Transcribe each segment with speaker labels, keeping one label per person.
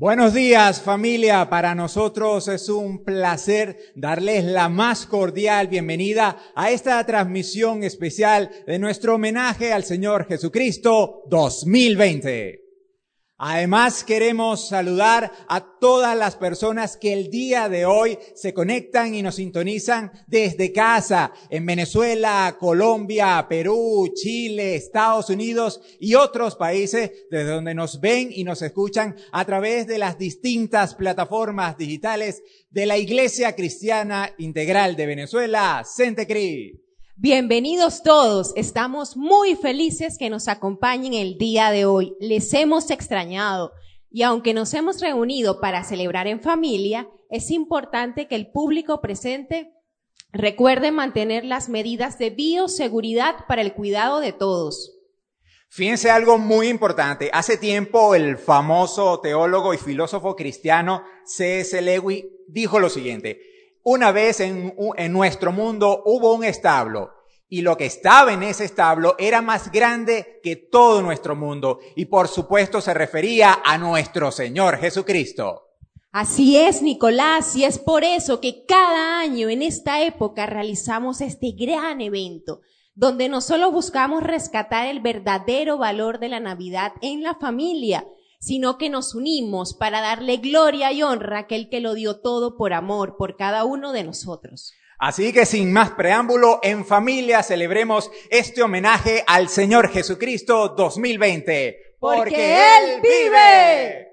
Speaker 1: Buenos días familia, para nosotros es un placer darles la más cordial bienvenida a esta transmisión especial de nuestro homenaje al Señor Jesucristo 2020. Además, queremos saludar a todas las personas que el día de hoy se conectan y nos sintonizan desde casa en Venezuela, Colombia, Perú, Chile, Estados Unidos y otros países desde donde nos ven y nos escuchan a través de las distintas plataformas digitales de la Iglesia Cristiana Integral de Venezuela, Centecri.
Speaker 2: Bienvenidos todos, estamos muy felices que nos acompañen el día de hoy. Les hemos extrañado y aunque nos hemos reunido para celebrar en familia, es importante que el público presente recuerde mantener las medidas de bioseguridad para el cuidado de todos.
Speaker 1: Fíjense algo muy importante. Hace tiempo el famoso teólogo y filósofo cristiano C.S. Lewis dijo lo siguiente. Una vez en, en nuestro mundo hubo un establo y lo que estaba en ese establo era más grande que todo nuestro mundo y por supuesto se refería a nuestro Señor Jesucristo.
Speaker 2: Así es, Nicolás, y es por eso que cada año en esta época realizamos este gran evento, donde no solo buscamos rescatar el verdadero valor de la Navidad en la familia, sino que nos unimos para darle gloria y honra a aquel que lo dio todo por amor por cada uno de nosotros.
Speaker 1: Así que sin más preámbulo, en familia celebremos este homenaje al Señor Jesucristo 2020.
Speaker 2: Porque, Él vive.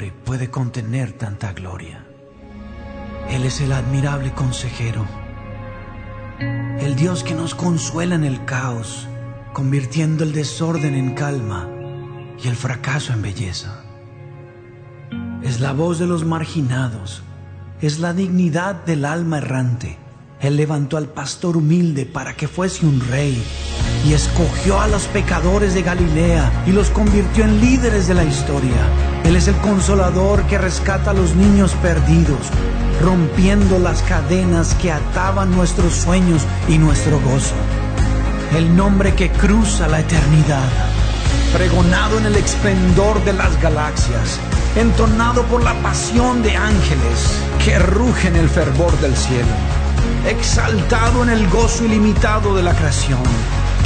Speaker 3: ¿Qué nombre puede contener tanta gloria? Él es el admirable consejero, el Dios que nos consuela en el caos, convirtiendo el desorden en calma y el fracaso en belleza. Es la voz de los marginados, es la dignidad del alma errante. Él levantó al pastor humilde para que fuese un rey y escogió a los pecadores de Galilea y los convirtió en líderes de la historia. Él es el consolador que rescata a los niños perdidos, rompiendo las cadenas que ataban nuestros sueños y nuestro gozo. El nombre que cruza la eternidad, pregonado en el esplendor de las galaxias, entonado por la pasión de ángeles que rugen el fervor del cielo, exaltado en el gozo ilimitado de la creación.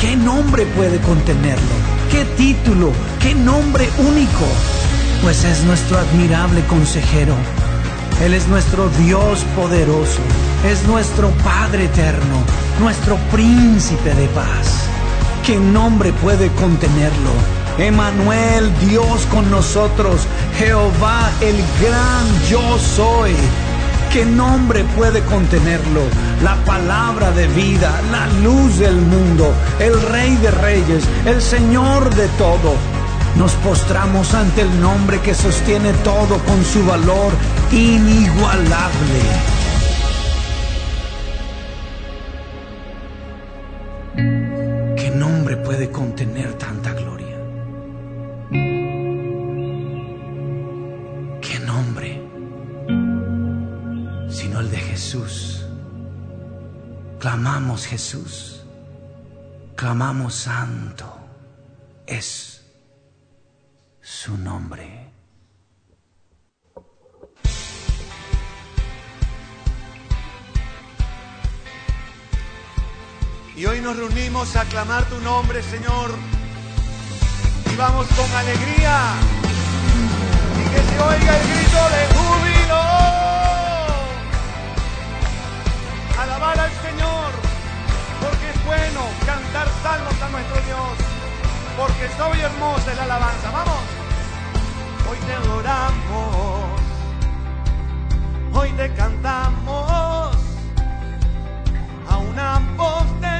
Speaker 3: ¿Qué nombre puede contenerlo? ¿Qué título? ¿Qué nombre único? Pues es nuestro admirable consejero. Él es nuestro Dios poderoso, es nuestro Padre eterno, nuestro príncipe de paz. ¿Qué nombre puede contenerlo? Emanuel, Dios con nosotros, Jehová el gran yo soy. ¿Qué nombre puede contenerlo? La palabra de vida, la luz del mundo, el rey de reyes, el Señor de todo nos postramos ante el nombre que sostiene todo con su valor inigualable. ¿Qué nombre puede contener tanta gloria? ¿Qué nombre? Sino el de Jesús. Clamamos Jesús. Clamamos santo. Es su nombre.
Speaker 4: Y hoy nos reunimos a aclamar tu nombre, Señor. Y vamos con alegría. Y que se oiga el grito de júbilo. Alabar al Señor, porque es bueno cantar salmos a nuestro Dios porque soy hermosa la alabanza. Vamos hoy te adoramos, hoy te cantamos. A una voz de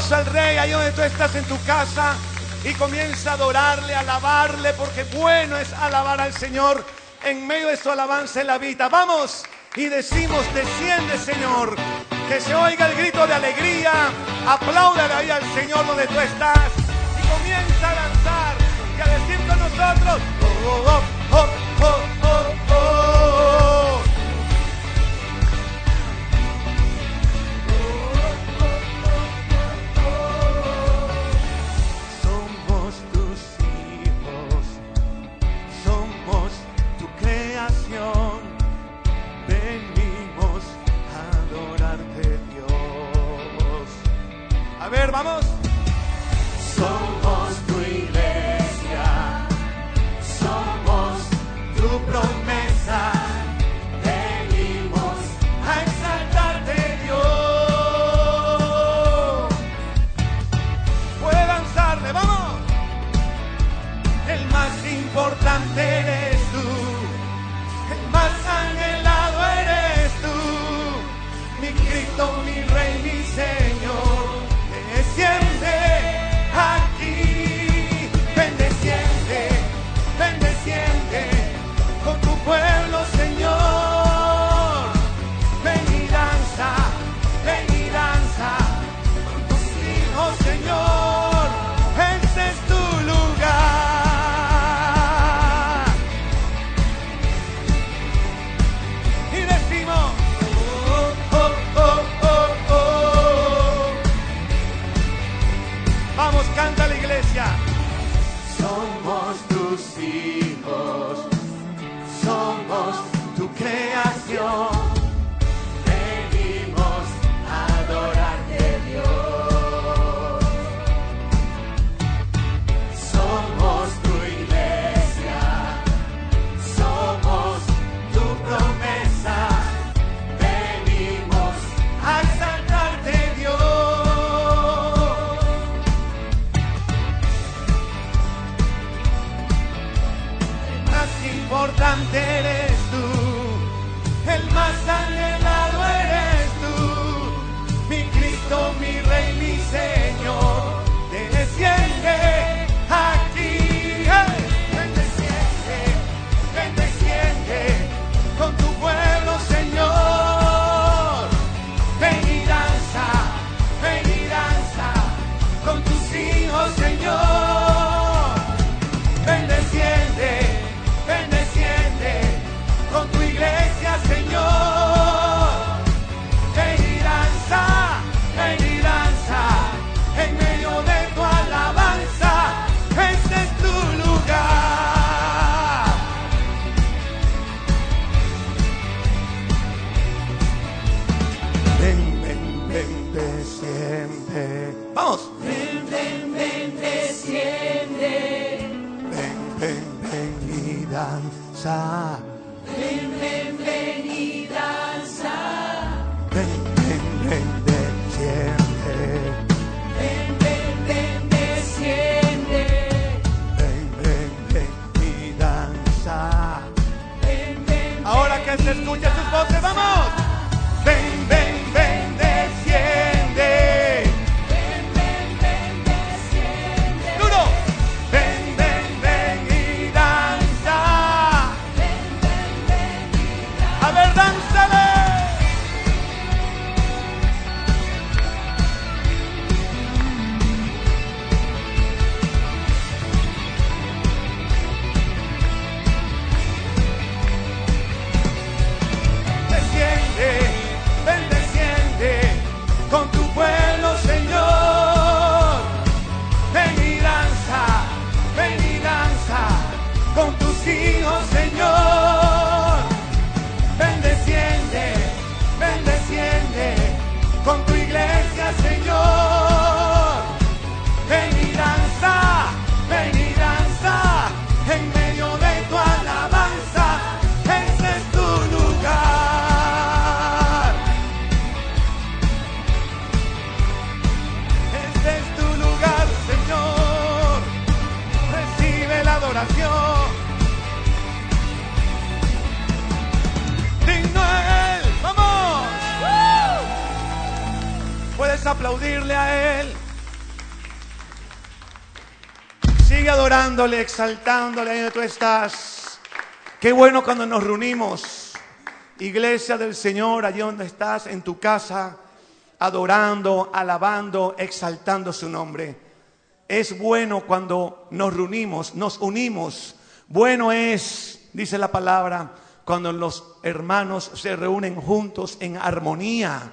Speaker 4: Al Rey, ahí donde tú estás en tu casa y comienza a adorarle, a alabarle, porque bueno es alabar al Señor. En medio de su alabanza en la vida. Vamos y decimos, desciende Señor. Que se oiga el grito de alegría. Apláudale ahí al Señor donde tú estás. Y comienza a danzar y a decir con nosotros. Oh, oh, oh, oh". Aplaudirle a Él. Sigue adorándole, exaltándole ahí donde tú estás. Qué bueno cuando nos reunimos. Iglesia del Señor, allí donde estás, en tu casa, adorando, alabando, exaltando su nombre. Es bueno cuando nos reunimos, nos unimos. Bueno es, dice la palabra, cuando los hermanos se reúnen juntos en armonía,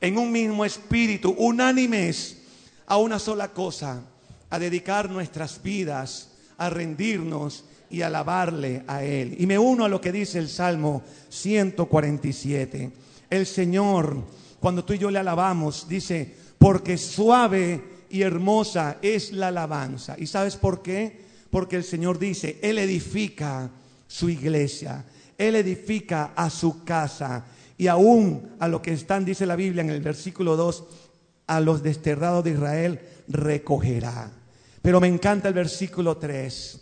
Speaker 4: en un mismo espíritu, unánimes a una sola cosa, a dedicar nuestras vidas, a rendirnos y alabarle a Él. Y me uno a lo que dice el Salmo 147. El Señor, cuando tú y yo le alabamos, dice, porque suave y hermosa es la alabanza. ¿Y sabes por qué? Porque el Señor dice, Él edifica su iglesia, Él edifica a su casa. Y aún a lo que están, dice la Biblia en el versículo 2, a los desterrados de Israel recogerá. Pero me encanta el versículo 3.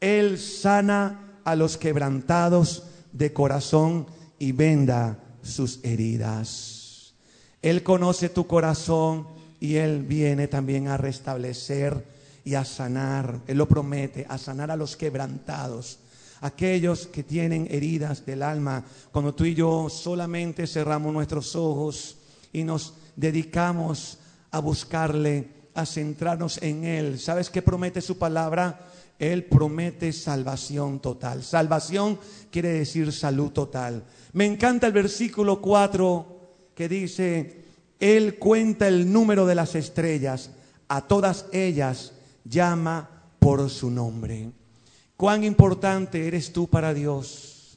Speaker 4: Él sana a los quebrantados de corazón y venda sus heridas. Él conoce tu corazón y Él viene también a restablecer y a sanar. Él lo promete, a sanar a los quebrantados. Aquellos que tienen heridas del alma, cuando tú y yo solamente cerramos nuestros ojos y nos dedicamos a buscarle, a centrarnos en Él. ¿Sabes qué promete su palabra? Él promete salvación total. Salvación quiere decir salud total. Me encanta el versículo 4 que dice, Él cuenta el número de las estrellas, a todas ellas llama por su nombre. Cuán importante eres tú para Dios.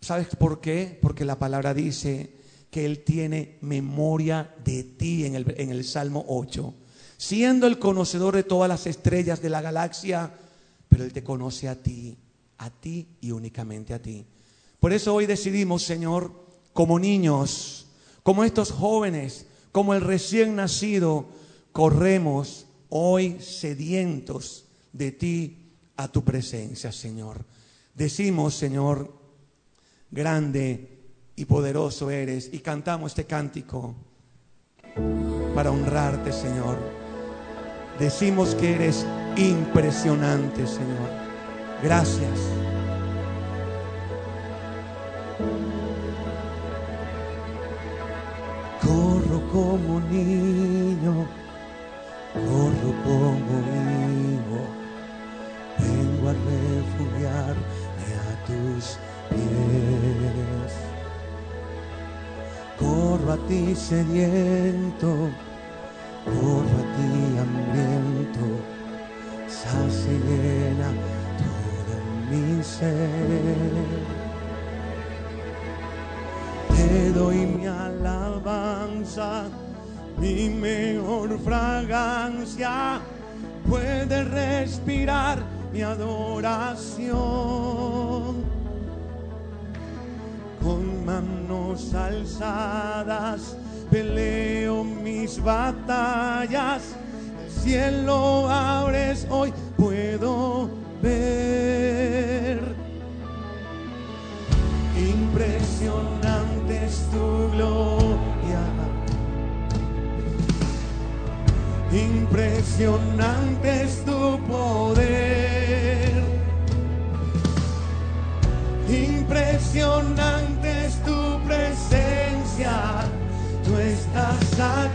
Speaker 4: ¿Sabes por qué? Porque la palabra dice que Él tiene memoria de ti en el, en el Salmo 8. Siendo el conocedor de todas las estrellas de la galaxia, pero Él te conoce a ti, a ti y únicamente a ti. Por eso hoy decidimos, Señor, como niños, como estos jóvenes, como el recién nacido, corremos hoy sedientos de ti a tu presencia, Señor. Decimos, Señor, grande y poderoso eres, y cantamos este cántico para honrarte, Señor. Decimos que eres impresionante, Señor. Gracias. Ti sediento, corro a ti hambriento, sacia y llena todo mi ser. Te doy mi alabanza, mi mejor fragancia, puede respirar mi adoración. Manos alzadas peleo mis batallas, el cielo abres hoy, puedo ver. Impresionante es tu gloria. Impresionante es tu poder. Impresionante estás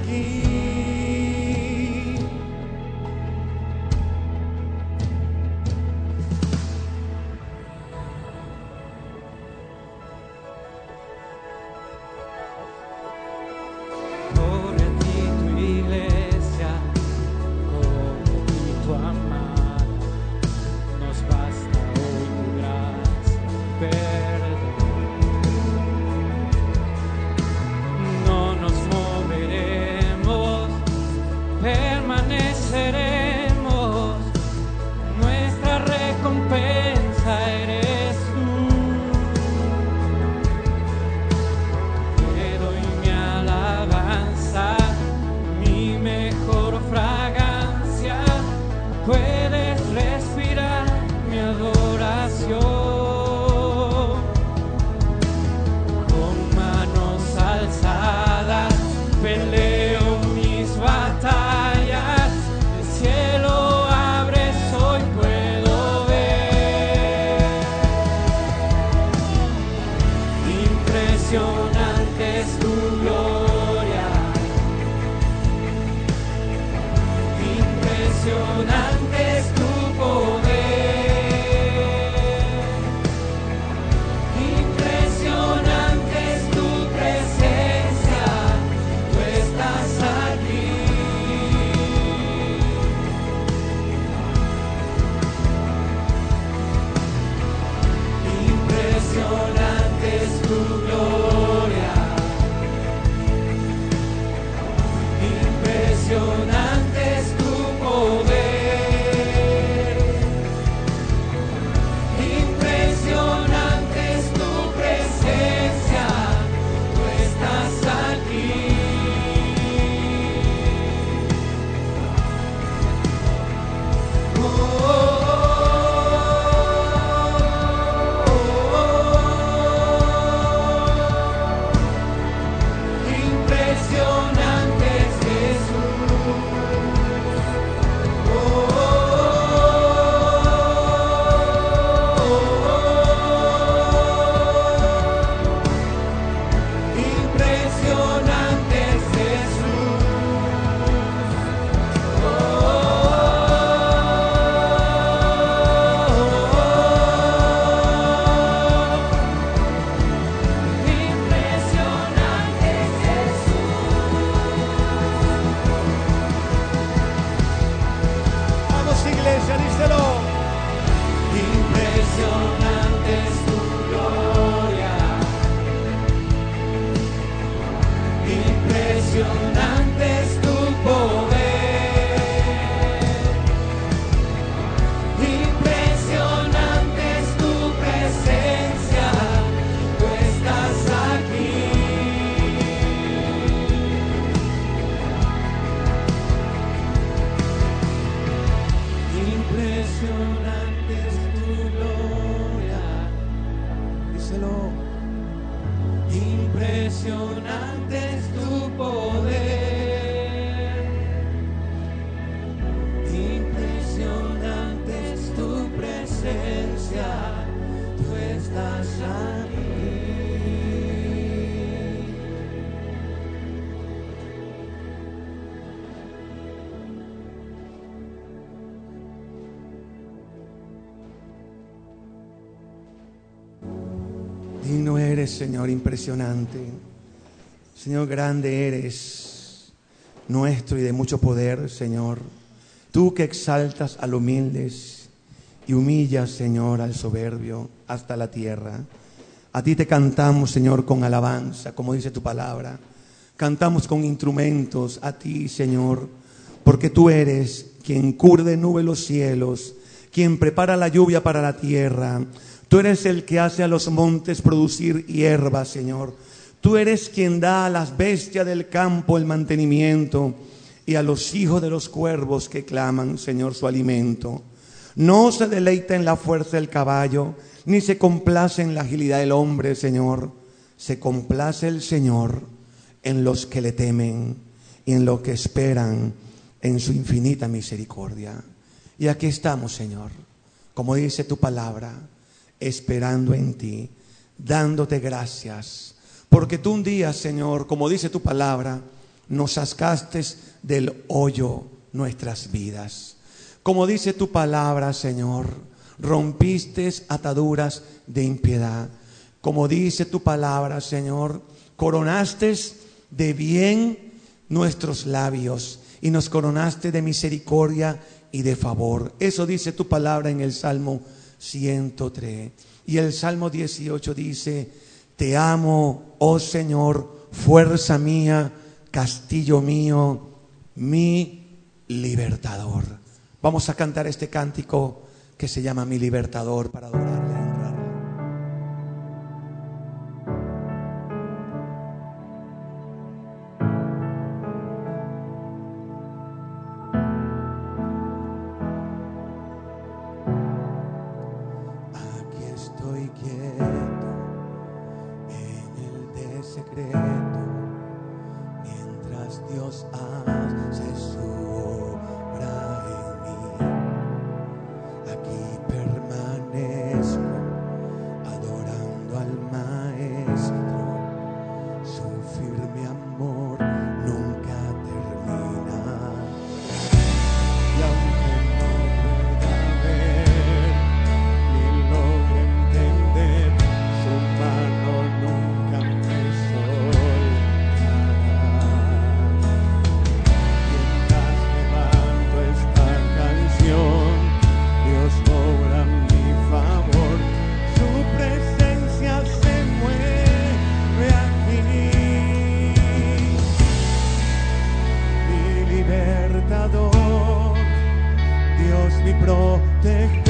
Speaker 4: Señor, impresionante. Señor, grande eres, nuestro y de mucho poder, Señor. Tú que exaltas al humildes y humillas, Señor, al soberbio hasta la tierra. A ti te cantamos, Señor, con alabanza, como dice tu palabra. Cantamos con instrumentos a ti, Señor, porque tú eres quien cubre de nube los cielos, quien prepara la lluvia para la tierra. Tú eres el que hace a los montes producir hierba, Señor. Tú eres quien da a las bestias del campo el mantenimiento y a los hijos de los cuervos que claman, Señor, su alimento. No se deleita en la fuerza del caballo, ni se complace en la agilidad del hombre, Señor. Se complace el Señor en los que le temen y en los que esperan en su infinita misericordia. Y aquí estamos, Señor, como dice tu palabra, esperando en ti, dándote gracias. Porque tú un día, Señor, como dice tu palabra, nos sacaste del hoyo nuestras vidas. Como dice tu palabra, Señor, rompiste ataduras de impiedad. Como dice tu palabra, Señor, coronaste de bien nuestros labios y nos coronaste de misericordia y de favor. Eso dice tu palabra en el Salmo 103. Y el Salmo 18 dice, te amo, oh Señor, fuerza mía, castillo mío, mi libertador. Vamos a cantar este cántico que se llama Mi libertador para adorarle
Speaker 5: protect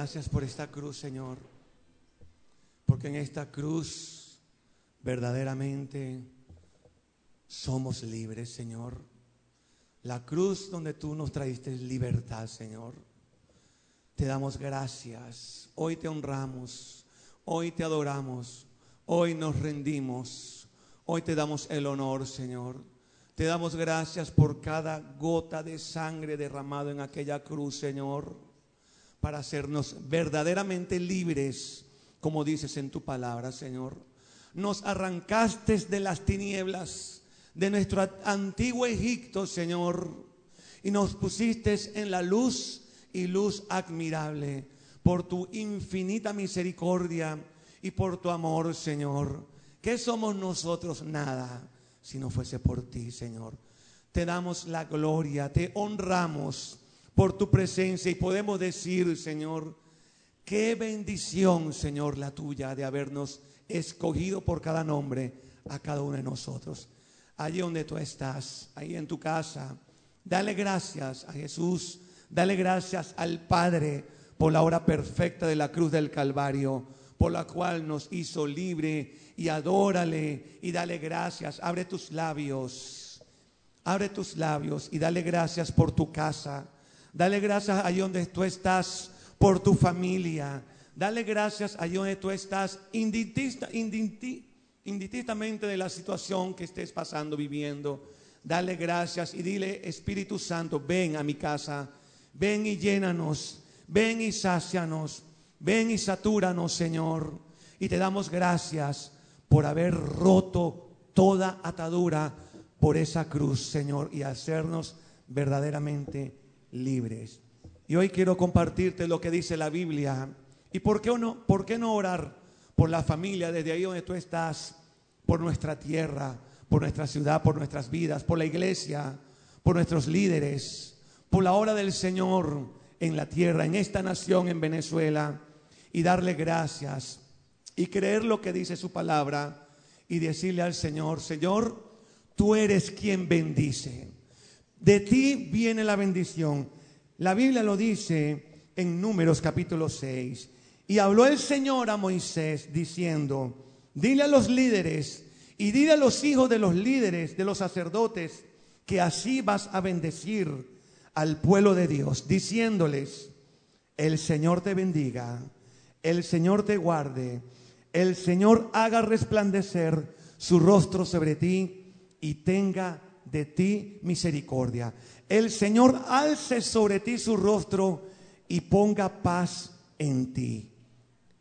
Speaker 4: Gracias por esta cruz, Señor. Porque en esta cruz verdaderamente somos libres, Señor. La cruz donde tú nos traíste libertad, Señor. Te damos gracias. Hoy te honramos. Hoy te adoramos. Hoy nos rendimos. Hoy te damos el honor, Señor. Te damos gracias por cada gota de sangre derramado en aquella cruz, Señor para hacernos verdaderamente libres, como dices en tu palabra, Señor. Nos arrancaste de las tinieblas de nuestro antiguo Egipto, Señor, y nos pusiste en la luz y luz admirable por tu infinita misericordia y por tu amor, Señor. ¿Qué somos nosotros? Nada, si no fuese por ti, Señor. Te damos la gloria, te honramos por tu presencia y podemos decir, Señor, qué bendición, Señor, la tuya de habernos escogido por cada nombre a cada uno de nosotros. Allí donde tú estás, ahí en tu casa, dale gracias a Jesús, dale gracias al Padre por la hora perfecta de la cruz del Calvario, por la cual nos hizo libre y adórale y dale gracias. Abre tus labios, abre tus labios y dale gracias por tu casa. Dale gracias ahí donde tú estás por tu familia. Dale gracias ahí donde tú estás indistintamente de la situación que estés pasando, viviendo. Dale gracias y dile, Espíritu Santo, ven a mi casa, ven y llénanos, Ven y sácianos. Ven y satúranos, Señor. Y te damos gracias por haber roto toda atadura por esa cruz, Señor, y hacernos verdaderamente libres. Y hoy quiero compartirte lo que dice la Biblia. ¿Y por qué no, por qué no orar por la familia desde ahí donde tú estás, por nuestra tierra, por nuestra ciudad, por nuestras vidas, por la iglesia, por nuestros líderes, por la obra del Señor en la tierra, en esta nación, en Venezuela, y darle gracias y creer lo que dice su palabra y decirle al Señor, Señor, tú eres quien bendice. De ti viene la bendición. La Biblia lo dice en Números capítulo 6. Y habló el Señor a Moisés diciendo, dile a los líderes y dile a los hijos de los líderes, de los sacerdotes, que así vas a bendecir al pueblo de Dios, diciéndoles, el Señor te bendiga, el Señor te guarde, el Señor haga resplandecer su rostro sobre ti y tenga de ti misericordia. El Señor alce sobre ti su rostro y ponga paz en ti.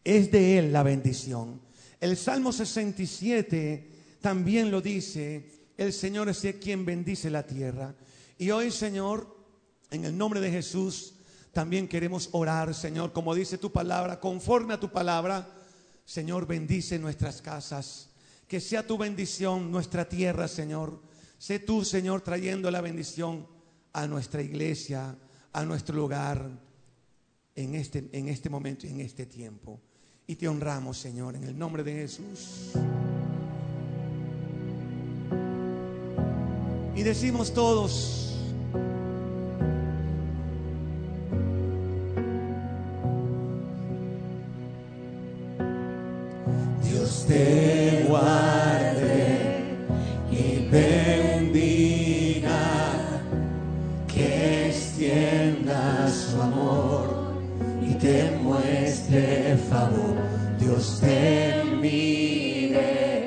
Speaker 4: Es de Él la bendición. El Salmo 67 también lo dice, el Señor es quien bendice la tierra. Y hoy, Señor, en el nombre de Jesús, también queremos orar, Señor, como dice tu palabra, conforme a tu palabra, Señor, bendice nuestras casas. Que sea tu bendición nuestra tierra, Señor. Sé tú, Señor, trayendo la bendición a nuestra iglesia, a nuestro lugar, en este, en este momento y en este tiempo. Y te honramos, Señor, en el nombre de Jesús. Y decimos todos, Dios te te muestre favor. Dios te mire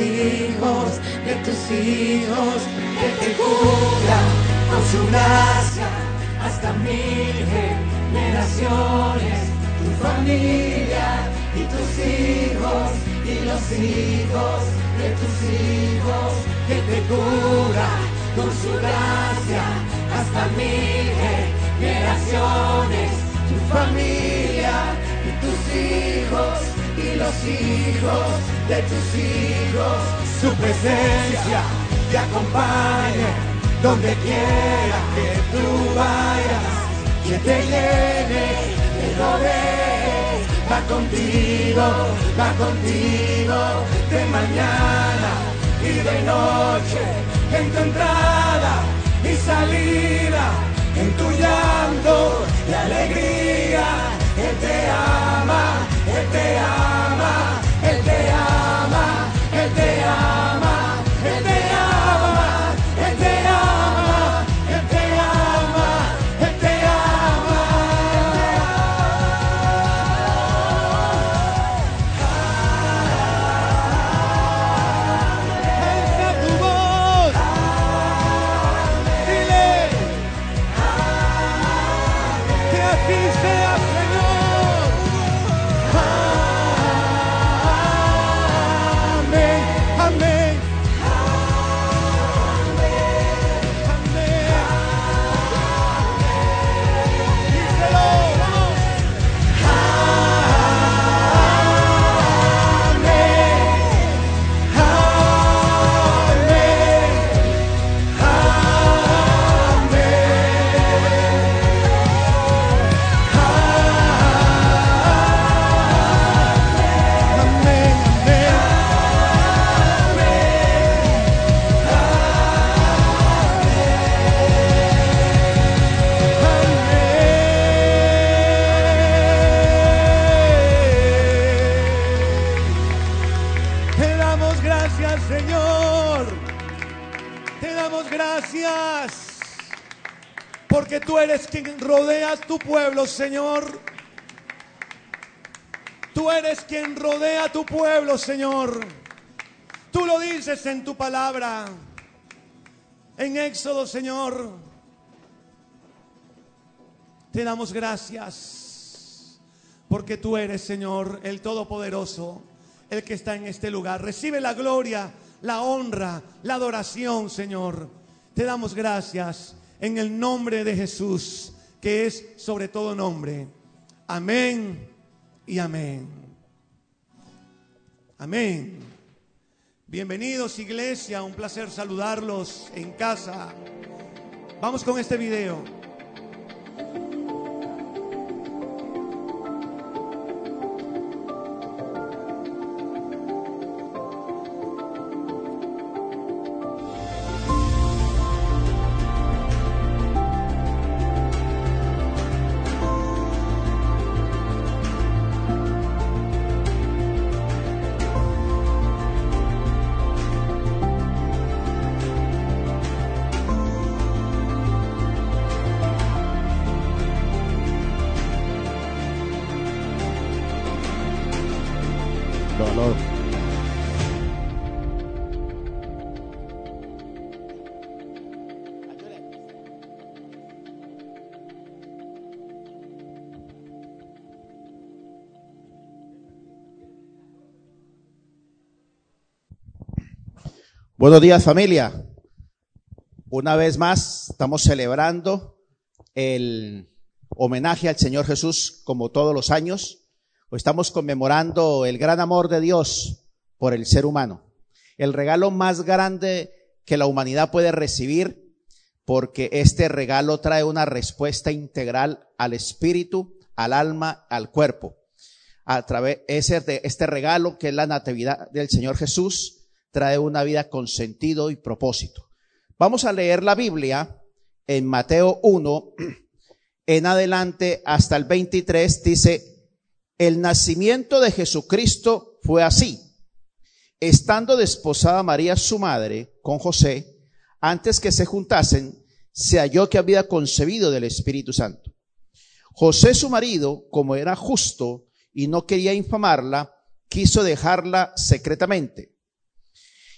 Speaker 4: hijos de tus hijos que te cubra con su gracia hasta mil generaciones. Tu familia y tus hijos y los hijos de tus hijos que te cubra con su gracia hasta mil generaciones. Tu familia y tus hijos y los hijos de tus hijos. Su presencia te acompañe donde quiera que tú vayas. Que te llene, te rodee, va contigo, va contigo de mañana y de noche, en tu entrada y salida, en tu llanto y alegría. Él te ama, Él te ama, Él te ama,
Speaker 6: Señor. Te damos gracias. Porque tú eres quien rodeas tu pueblo, Señor. Tú eres quien rodea tu pueblo, Señor. Tú lo dices en tu palabra. En Éxodo, Señor. Te damos gracias. Porque tú eres, Señor, el Todopoderoso, el que está en este lugar. Recibe la gloria, la honra, la adoración, Señor. Te damos gracias en el nombre de Jesús, que es sobre todo nombre. Amén y amén. Amén. Bienvenidos iglesia, un placer saludarlos en casa. Vamos con este video.
Speaker 7: Buenos días familia. Una vez más estamos celebrando el homenaje al Señor Jesús como todos los años. Estamos conmemorando el gran amor de Dios por el ser humano. El regalo más grande que la humanidad puede recibir porque este regalo trae una respuesta integral al espíritu, al alma, al cuerpo. A través de este regalo que es la natividad del Señor Jesús trae una vida con sentido y propósito. Vamos a leer la Biblia en Mateo 1 en adelante hasta el 23 dice el nacimiento de Jesucristo fue así. Estando desposada María su madre con José, antes que se juntasen, se halló que había concebido del Espíritu Santo. José su marido, como era justo y no quería infamarla, quiso dejarla secretamente.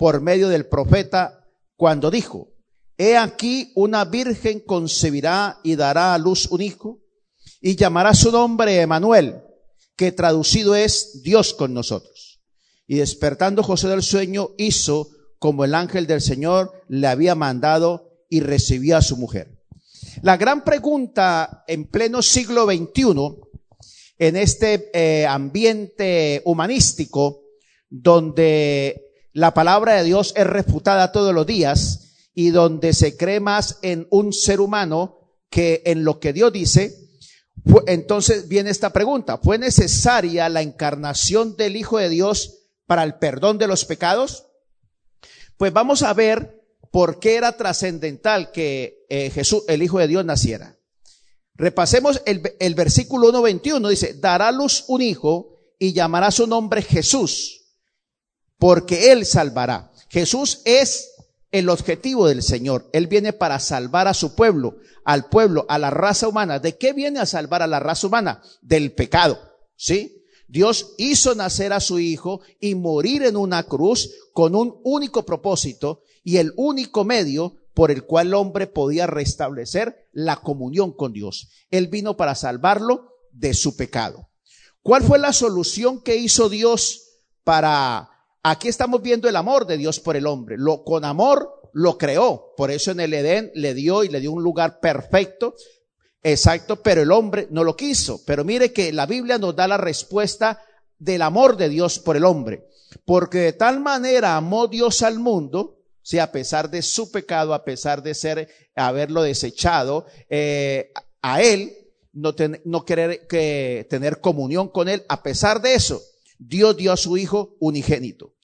Speaker 7: por medio del profeta cuando dijo, He aquí una virgen concebirá y dará a luz un hijo y llamará su nombre Emanuel, que traducido es Dios con nosotros. Y despertando José del sueño, hizo como el ángel del Señor le había mandado y recibió a su mujer. La gran pregunta en pleno siglo XXI, en este eh, ambiente humanístico, donde la palabra de Dios es refutada todos los días y donde se cree más en un ser humano que en lo que Dios dice, entonces viene esta pregunta, ¿fue necesaria la encarnación del Hijo de Dios para el perdón de los pecados? Pues vamos a ver por qué era trascendental que eh, Jesús, el Hijo de Dios, naciera. Repasemos el, el versículo 1.21, dice, dará luz un hijo y llamará su nombre Jesús, porque él salvará. Jesús es el objetivo del Señor. Él viene para salvar a su pueblo, al pueblo, a la raza humana. ¿De qué viene a salvar a la raza humana? Del pecado. ¿Sí? Dios hizo nacer a su hijo y morir en una cruz con un único propósito y el único medio por el cual el hombre podía restablecer la comunión con Dios. Él vino para salvarlo de su pecado. ¿Cuál fue la solución que hizo Dios para Aquí estamos viendo el amor de Dios por el hombre. Lo, con amor lo creó. Por eso en el Edén le dio y le dio un lugar perfecto. Exacto, pero el hombre no lo quiso. Pero mire que la Biblia nos da la respuesta del amor de Dios por el hombre. Porque de tal manera amó Dios al mundo, si a pesar de su pecado, a pesar de ser, haberlo desechado, eh, a él, no, ten- no querer que, tener comunión con él, a pesar de eso, Dios dio a su Hijo unigénito,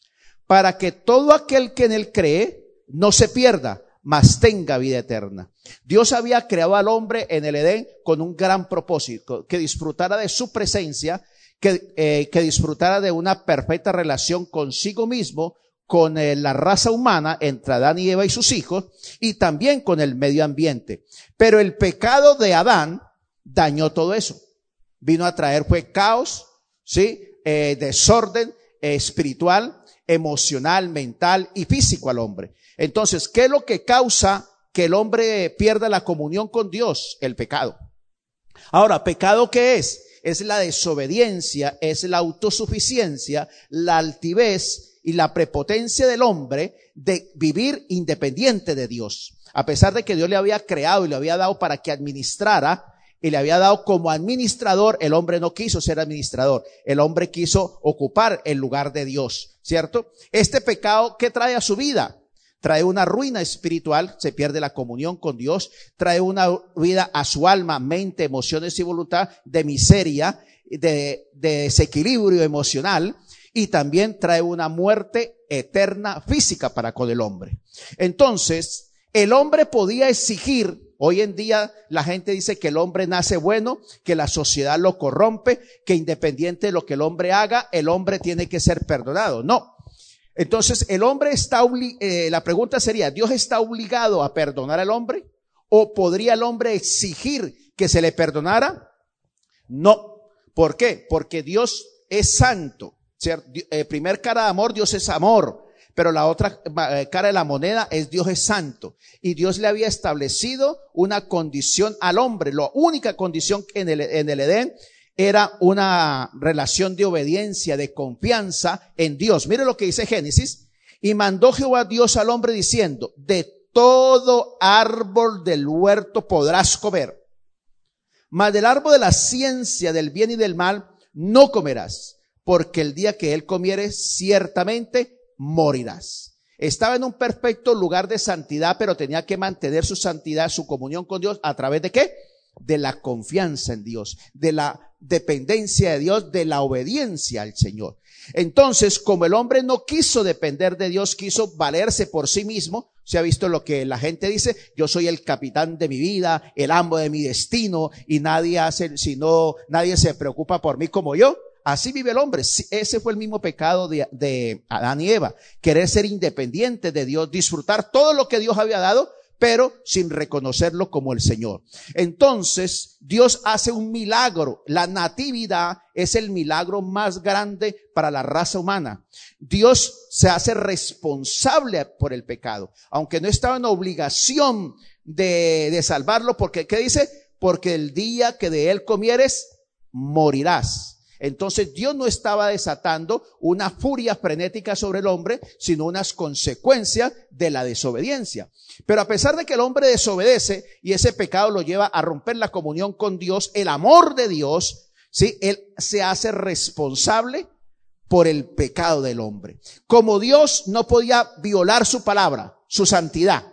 Speaker 7: para que todo aquel que en él cree no se pierda, mas tenga vida eterna. Dios había creado al hombre en el Edén con un gran propósito, que disfrutara de su presencia, que, eh, que disfrutara de una perfecta relación consigo mismo, con eh, la raza humana, entre Adán y Eva y sus hijos, y también con el medio ambiente. Pero el pecado de Adán dañó todo eso. Vino a traer fue caos, ¿sí? Eh, desorden eh, espiritual, emocional, mental y físico al hombre. Entonces, ¿qué es lo que causa que el hombre pierda la comunión con Dios? El pecado. Ahora, ¿pecado qué es? Es la desobediencia, es la autosuficiencia, la altivez y la prepotencia del hombre de vivir independiente de Dios. A pesar de que Dios le había creado y le había dado para que administrara, y le había dado como administrador, el hombre no quiso ser administrador, el hombre quiso ocupar el lugar de Dios, ¿cierto? Este pecado, ¿qué trae a su vida? Trae una ruina espiritual, se pierde la comunión con Dios, trae una vida a su alma, mente, emociones y voluntad de miseria, de, de desequilibrio emocional y también trae una muerte eterna física para con el hombre. Entonces, el hombre podía exigir Hoy en día la gente dice que el hombre nace bueno, que la sociedad lo corrompe, que independiente de lo que el hombre haga, el hombre tiene que ser perdonado. No. Entonces, el hombre está, eh, la pregunta sería, ¿Dios está obligado a perdonar al hombre? ¿O podría el hombre exigir que se le perdonara? No. ¿Por qué? Porque Dios es santo. ¿cierto? Eh, primer cara de amor, Dios es amor. Pero la otra eh, cara de la moneda es Dios es santo. Y Dios le había establecido una condición al hombre. La única condición en el, en el Edén era una relación de obediencia, de confianza en Dios. Mire lo que dice Génesis. Y mandó Jehová Dios al hombre diciendo, de todo árbol del huerto podrás comer, mas del árbol de la ciencia del bien y del mal no comerás, porque el día que él comieres ciertamente morirás. Estaba en un perfecto lugar de santidad, pero tenía que mantener su santidad, su comunión con Dios, a través de qué? De la confianza en Dios, de la dependencia de Dios, de la obediencia al Señor. Entonces, como el hombre no quiso depender de Dios, quiso valerse por sí mismo, se ha visto lo que la gente dice, yo soy el capitán de mi vida, el amo de mi destino, y nadie hace, si no, nadie se preocupa por mí como yo. Así vive el hombre. Ese fue el mismo pecado de, de Adán y Eva. Querer ser independiente de Dios, disfrutar todo lo que Dios había dado, pero sin reconocerlo como el Señor. Entonces, Dios hace un milagro. La natividad es el milagro más grande para la raza humana. Dios se hace responsable por el pecado, aunque no estaba en obligación de, de salvarlo, porque, ¿qué dice? Porque el día que de él comieres, morirás. Entonces Dios no estaba desatando una furia frenética sobre el hombre, sino unas consecuencias de la desobediencia. Pero a pesar de que el hombre desobedece y ese pecado lo lleva a romper la comunión con Dios, el amor de Dios, sí, él se hace responsable por el pecado del hombre. Como Dios no podía violar su palabra, su santidad,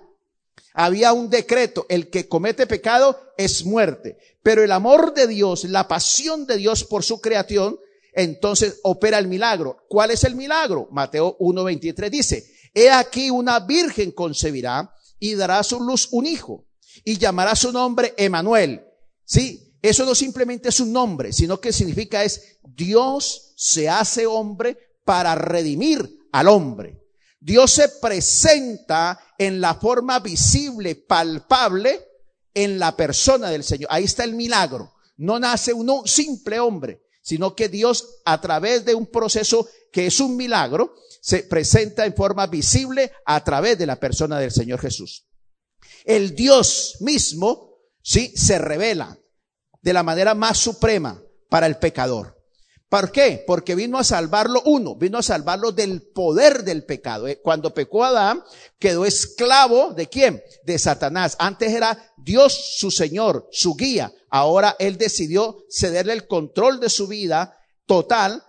Speaker 7: había un decreto, el que comete pecado es muerte. Pero el amor de Dios, la pasión de Dios por su creación, entonces opera el milagro. ¿Cuál es el milagro? Mateo 1.23 dice, He aquí una virgen concebirá y dará a su luz un hijo y llamará su nombre Emanuel. Sí, eso no simplemente es un nombre, sino que significa es Dios se hace hombre para redimir al hombre. Dios se presenta en la forma visible, palpable, en la persona del Señor. Ahí está el milagro. No nace un simple hombre, sino que Dios a través de un proceso que es un milagro, se presenta en forma visible a través de la persona del Señor Jesús. El Dios mismo, sí, se revela de la manera más suprema para el pecador. ¿Por qué? Porque vino a salvarlo uno, vino a salvarlo del poder del pecado. Eh, Cuando pecó Adán, quedó esclavo de quién? De Satanás. Antes era Dios su Señor, su guía. Ahora él decidió cederle el control de su vida total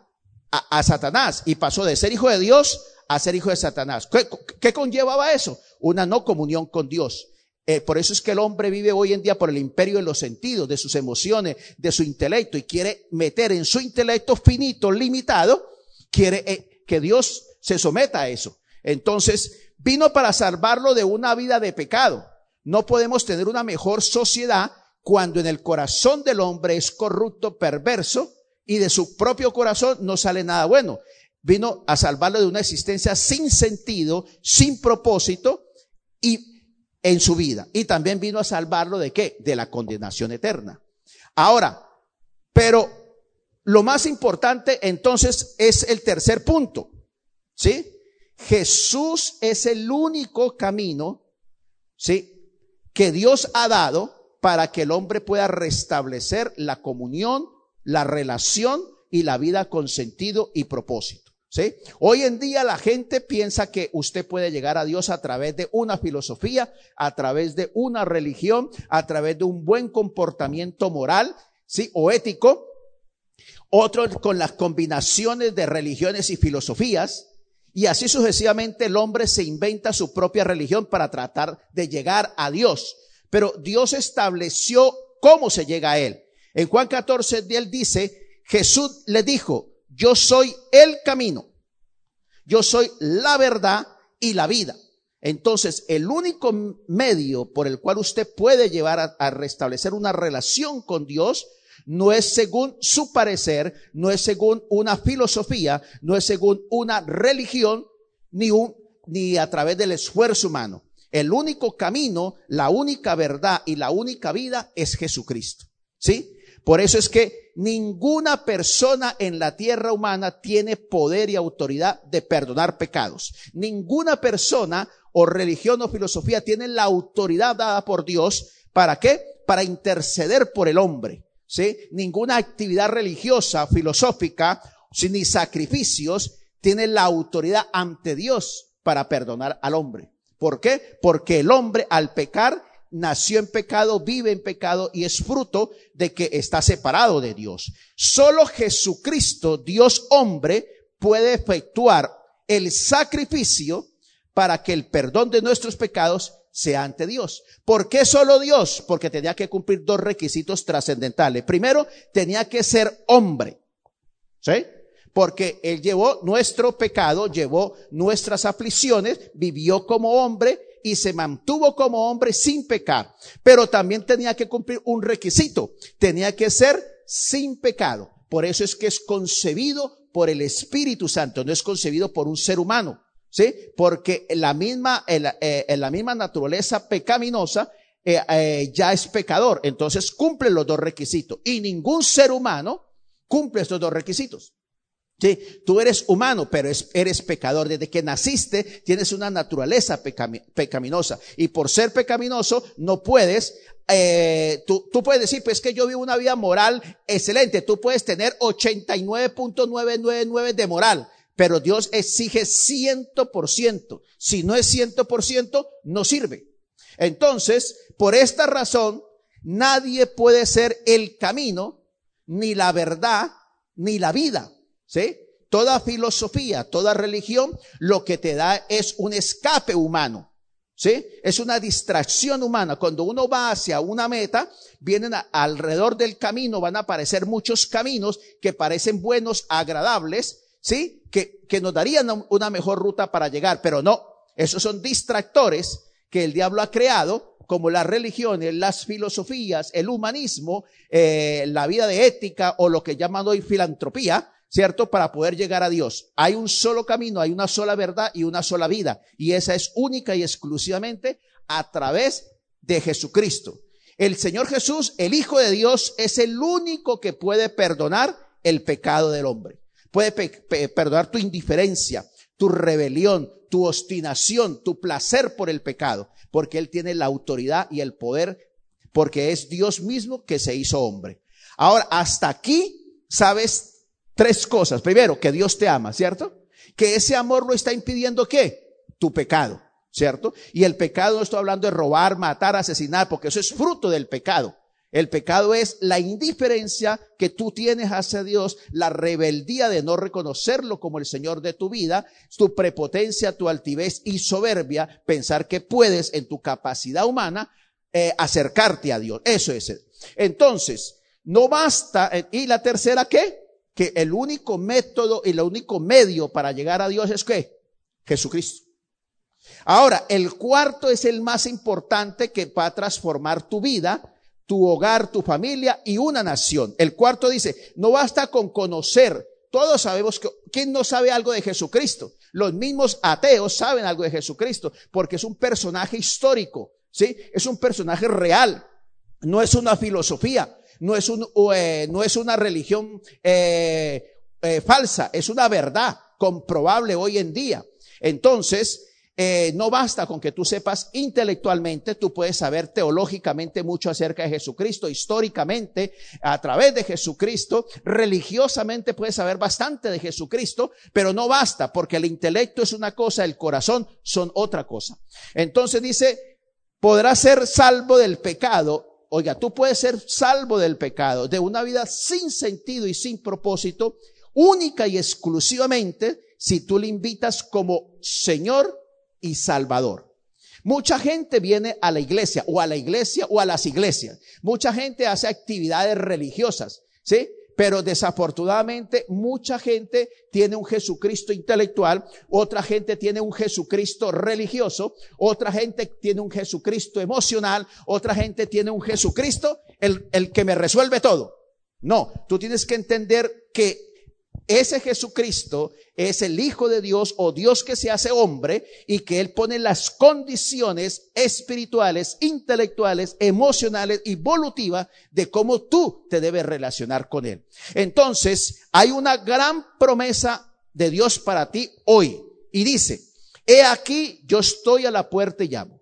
Speaker 7: a, Satanás y pasó de ser hijo de Dios a ser hijo de Satanás. ¿Qué, qué conllevaba eso? Una no comunión con Dios. Eh, por eso es que el hombre vive hoy en día por el imperio de los sentidos, de sus emociones, de su intelecto y quiere meter en su intelecto finito, limitado, quiere eh, que Dios se someta a eso. Entonces, vino para salvarlo de una vida de pecado. No podemos tener una mejor sociedad cuando en el corazón del hombre es corrupto, perverso y de su propio corazón no sale nada bueno. Vino a salvarlo de una existencia sin sentido, sin propósito y en su vida. Y también vino a salvarlo de qué? De la condenación eterna. Ahora, pero lo más importante entonces es el tercer punto. ¿Sí? Jesús es el único camino, ¿sí? Que Dios ha dado para que el hombre pueda restablecer la comunión, la relación y la vida con sentido y propósito. ¿Sí? Hoy en día la gente piensa que usted puede llegar a Dios a través de una filosofía, a través de una religión, a través de un buen comportamiento moral, ¿sí? O ético. Otros con las combinaciones de religiones y filosofías. Y así sucesivamente el hombre se inventa su propia religión para tratar de llegar a Dios. Pero Dios estableció cómo se llega a Él. En Juan 14, él dice, Jesús le dijo, yo soy el camino, yo soy la verdad y la vida. Entonces, el único medio por el cual usted puede llevar a, restablecer una relación con Dios no es según su parecer, no es según una filosofía, no es según una religión, ni, un, ni a través del esfuerzo humano. El único camino, la única verdad y la única vida es Jesucristo. ¿Sí? Por eso es que ninguna persona en la tierra humana tiene poder y autoridad de perdonar pecados. Ninguna persona o religión o filosofía tiene la autoridad dada por Dios. ¿Para qué? Para interceder por el hombre. ¿Sí? Ninguna actividad religiosa, filosófica, ni sacrificios tiene la autoridad ante Dios para perdonar al hombre. ¿Por qué? Porque el hombre al pecar nació en pecado, vive en pecado y es fruto de que está separado de Dios. Solo Jesucristo, Dios hombre, puede efectuar el sacrificio para que el perdón de nuestros pecados sea ante Dios. ¿Por qué solo Dios? Porque tenía que cumplir dos requisitos trascendentales. Primero, tenía que ser hombre. ¿Sí? Porque Él llevó nuestro pecado, llevó nuestras aflicciones, vivió como hombre y se mantuvo como hombre sin pecar. Pero también tenía que cumplir un requisito. Tenía que ser sin pecado. Por eso es que es concebido por el Espíritu Santo, no es concebido por un ser humano. ¿Sí? Porque la misma, en la, eh, en la misma naturaleza pecaminosa eh, eh, ya es pecador. Entonces cumple los dos requisitos. Y ningún ser humano cumple estos dos requisitos. Sí, tú eres humano, pero es- eres pecador. Desde que naciste tienes una naturaleza pecami- pecaminosa. Y por ser pecaminoso no puedes, eh, tú, tú puedes decir, pues que yo vivo una vida moral excelente. Tú puedes tener 89.999 de moral. Pero Dios exige 100%. Si no es 100%, no sirve. Entonces, por esta razón, nadie puede ser el camino, ni la verdad, ni la vida. ¿Sí? Toda filosofía, toda religión, lo que te da es un escape humano. ¿Sí? Es una distracción humana. Cuando uno va hacia una meta, vienen alrededor del camino, van a aparecer muchos caminos que parecen buenos, agradables, ¿sí? Que, que nos darían un- una mejor ruta para llegar, pero no. Esos son distractores que el diablo ha creado, como las religiones, las filosofías, el humanismo, eh, la vida de ética o lo que llaman hoy filantropía, ¿cierto? Para poder llegar a Dios. Hay un solo camino, hay una sola verdad y una sola vida. Y esa es única y exclusivamente a través de Jesucristo. El Señor Jesús, el Hijo de Dios, es el único que puede perdonar el pecado del hombre. Puede pe- pe- perdonar tu indiferencia, tu rebelión, tu obstinación, tu placer por el pecado, porque Él tiene la autoridad y el poder, porque es Dios mismo que se hizo hombre. Ahora, hasta aquí, sabes tres cosas. Primero, que Dios te ama, ¿cierto? Que ese amor lo está impidiendo qué? Tu pecado, ¿cierto? Y el pecado no estoy hablando de robar, matar, asesinar, porque eso es fruto del pecado. El pecado es la indiferencia que tú tienes hacia Dios, la rebeldía de no reconocerlo como el Señor de tu vida, tu prepotencia, tu altivez y soberbia, pensar que puedes en tu capacidad humana eh, acercarte a Dios. Eso es. Entonces, no basta. eh, ¿Y la tercera qué? Que el único método y el único medio para llegar a Dios es qué? Jesucristo. Ahora, el cuarto es el más importante que va a transformar tu vida, tu hogar, tu familia y una nación. El cuarto dice, no basta con conocer. Todos sabemos que, ¿quién no sabe algo de Jesucristo? Los mismos ateos saben algo de Jesucristo porque es un personaje histórico, ¿sí? Es un personaje real. No es una filosofía, no es, un, eh, no es una religión eh, eh, falsa, es una verdad comprobable hoy en día. Entonces, eh, no basta con que tú sepas intelectualmente, tú puedes saber teológicamente mucho acerca de Jesucristo, históricamente, a través de Jesucristo, religiosamente puedes saber bastante de Jesucristo, pero no basta porque el intelecto es una cosa, el corazón son otra cosa. Entonces dice, podrás ser salvo del pecado. Oiga, tú puedes ser salvo del pecado, de una vida sin sentido y sin propósito, única y exclusivamente si tú le invitas como Señor y Salvador. Mucha gente viene a la iglesia o a la iglesia o a las iglesias. Mucha gente hace actividades religiosas, ¿sí? Pero desafortunadamente mucha gente tiene un Jesucristo intelectual, otra gente tiene un Jesucristo religioso, otra gente tiene un Jesucristo emocional, otra gente tiene un Jesucristo el, el que me resuelve todo. No, tú tienes que entender que ese Jesucristo es el Hijo de Dios o Dios que se hace hombre y que Él pone las condiciones espirituales, intelectuales, emocionales y volutivas de cómo tú te debes relacionar con Él. Entonces, hay una gran promesa de Dios para ti hoy y dice, he aquí, yo estoy a la puerta y llamo.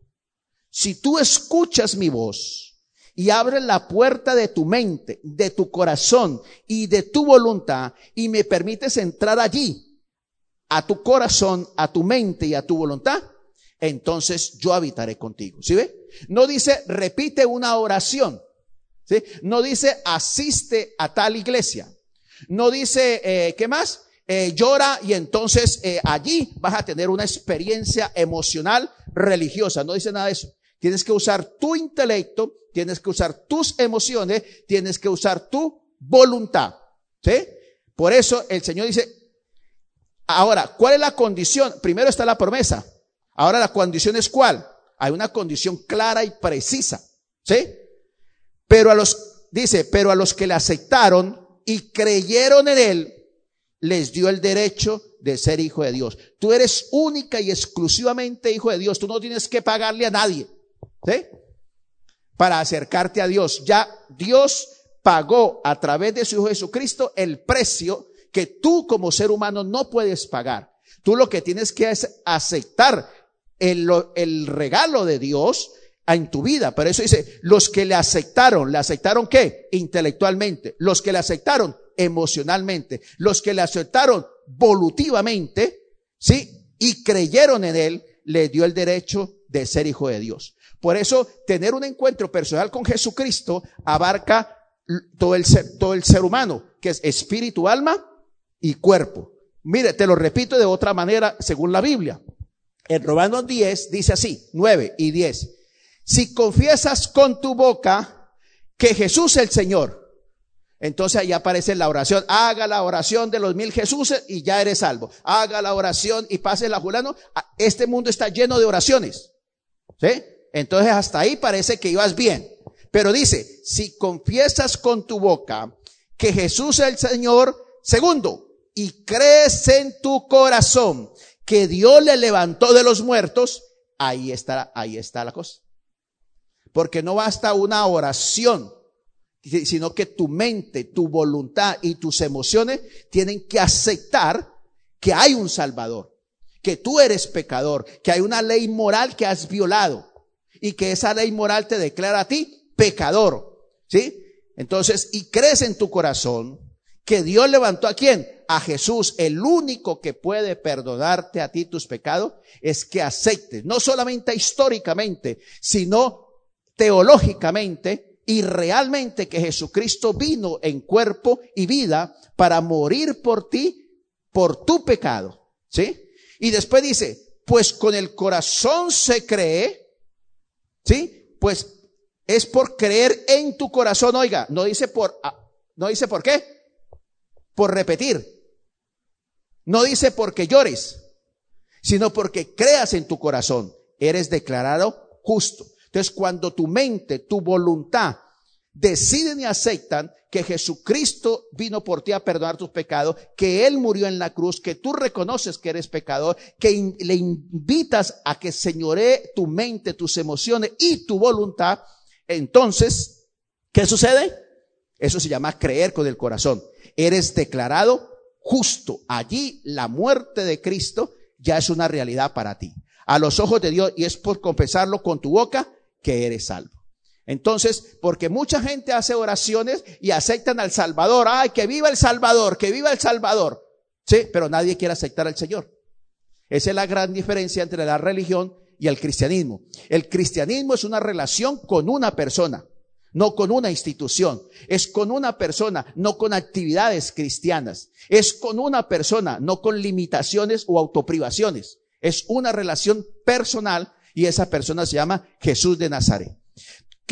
Speaker 7: Si tú escuchas mi voz, y abres la puerta de tu mente, de tu corazón y de tu voluntad y me permites entrar allí, a tu corazón, a tu mente y a tu voluntad, entonces yo habitaré contigo. ¿Sí ve? No dice repite una oración. ¿Sí? No dice asiste a tal iglesia. No dice, eh, ¿qué más? eh, llora y entonces eh, allí vas a tener una experiencia emocional religiosa. No dice nada de eso. Tienes que usar tu intelecto, tienes que usar tus emociones, tienes que usar tu voluntad. ¿Sí? Por eso el Señor dice, ahora, ¿cuál es la condición? Primero está la promesa. Ahora la condición es cuál? Hay una condición clara y precisa. ¿Sí? Pero a los, dice, pero a los que le aceptaron y creyeron en él, les dio el derecho de ser hijo de Dios. Tú eres única y exclusivamente hijo de Dios. Tú no tienes que pagarle a nadie. ¿Sí? Para acercarte a Dios. Ya Dios pagó a través de su Hijo Jesucristo el precio que tú como ser humano no puedes pagar. Tú lo que tienes que es aceptar el, el regalo de Dios en tu vida. Pero eso dice, los que le aceptaron, ¿le aceptaron qué? Intelectualmente. Los que le aceptaron emocionalmente. Los que le aceptaron volutivamente, ¿sí? Y creyeron en él, le dio el derecho de ser hijo de Dios. Por eso, tener un encuentro personal con Jesucristo abarca todo el ser, todo el ser humano, que es espíritu, alma y cuerpo. Mire, te lo repito de otra manera según la Biblia. En Romanos 10 dice así, 9 y 10. Si confiesas con tu boca que Jesús es el Señor, entonces ahí aparece la oración. Haga la oración de los mil Jesuses y ya eres salvo. Haga la oración y pase la Julano. Este mundo está lleno de oraciones. ¿Sí? Entonces hasta ahí parece que ibas bien. Pero dice, si confiesas con tu boca que Jesús es el Señor, segundo, y crees en tu corazón que Dios le levantó de los muertos, ahí está, ahí está la cosa. Porque no basta una oración sino que tu mente, tu voluntad y tus emociones tienen que aceptar que hay un Salvador, que tú eres pecador, que hay una ley moral que has violado y que esa ley moral te declara a ti pecador. ¿Sí? Entonces, y crees en tu corazón que Dios levantó a quién? A Jesús, el único que puede perdonarte a ti tus pecados, es que aceptes, no solamente históricamente, sino teológicamente, y realmente que Jesucristo vino en cuerpo y vida para morir por ti, por tu pecado. ¿Sí? Y después dice, pues con el corazón se cree, ¿sí? Pues es por creer en tu corazón, oiga, no dice por, ah, no dice por qué, por repetir, no dice porque llores, sino porque creas en tu corazón, eres declarado justo. Entonces, cuando tu mente, tu voluntad deciden y aceptan que Jesucristo vino por ti a perdonar tus pecados, que Él murió en la cruz, que tú reconoces que eres pecador, que le invitas a que señoree tu mente, tus emociones y tu voluntad, entonces, ¿qué sucede? Eso se llama creer con el corazón. Eres declarado justo. Allí la muerte de Cristo ya es una realidad para ti. A los ojos de Dios y es por confesarlo con tu boca que eres salvo. Entonces, porque mucha gente hace oraciones y aceptan al Salvador. Ay, que viva el Salvador, que viva el Salvador. Sí, pero nadie quiere aceptar al Señor. Esa es la gran diferencia entre la religión y el cristianismo. El cristianismo es una relación con una persona, no con una institución. Es con una persona, no con actividades cristianas. Es con una persona, no con limitaciones o autoprivaciones. Es una relación personal y esa persona se llama Jesús de Nazaret.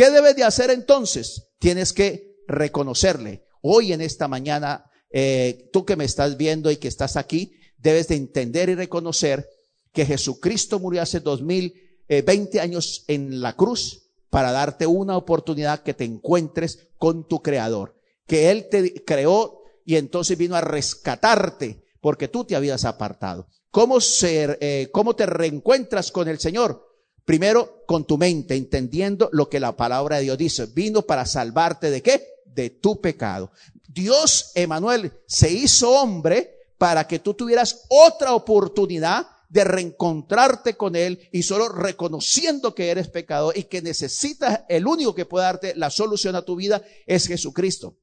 Speaker 7: ¿Qué debes de hacer entonces? Tienes que reconocerle. Hoy en esta mañana, eh, tú que me estás viendo y que estás aquí, debes de entender y reconocer que Jesucristo murió hace dos mil eh, veinte años en la cruz para darte una oportunidad que te encuentres con tu Creador, que Él te creó y entonces vino a rescatarte porque tú te habías apartado. ¿Cómo, ser, eh, cómo te reencuentras con el Señor? Primero, con tu mente, entendiendo lo que la palabra de Dios dice. Vino para salvarte de qué? De tu pecado. Dios, Emanuel, se hizo hombre para que tú tuvieras otra oportunidad de reencontrarte con Él y solo reconociendo que eres pecador y que necesitas, el único que puede darte la solución a tu vida es Jesucristo.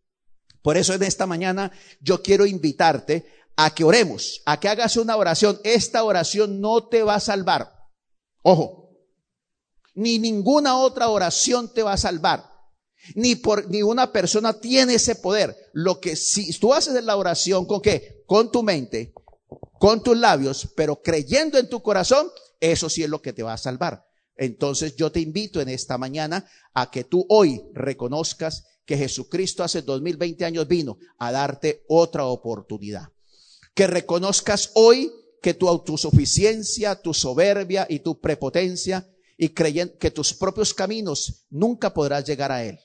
Speaker 7: Por eso en esta mañana yo quiero invitarte a que oremos, a que hagas una oración. Esta oración no te va a salvar. Ojo, ni ninguna otra oración te va a salvar. Ni por ni una persona tiene ese poder. Lo que si tú haces la oración con qué? con tu mente, con tus labios, pero creyendo en tu corazón, eso sí es lo que te va a salvar. Entonces yo te invito en esta mañana a que tú hoy reconozcas que Jesucristo hace 2020 años vino a darte otra oportunidad. Que reconozcas hoy que tu autosuficiencia, tu soberbia y tu prepotencia y creyen que tus propios caminos nunca podrás llegar a Él.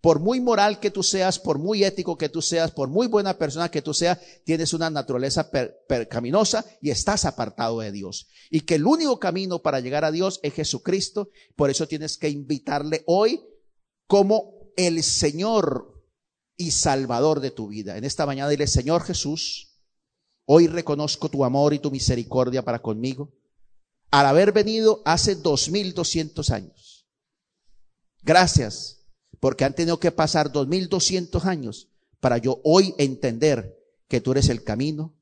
Speaker 7: Por muy moral que tú seas, por muy ético que tú seas, por muy buena persona que tú seas, tienes una naturaleza per- percaminosa y estás apartado de Dios. Y que el único camino para llegar a Dios es Jesucristo. Por eso tienes que invitarle hoy como el Señor y Salvador de tu vida. En esta mañana dile, Señor Jesús, hoy reconozco tu amor y tu misericordia para conmigo. Al haber venido hace dos mil doscientos años. Gracias, porque han tenido que pasar dos mil doscientos años para yo hoy entender que tú eres el camino,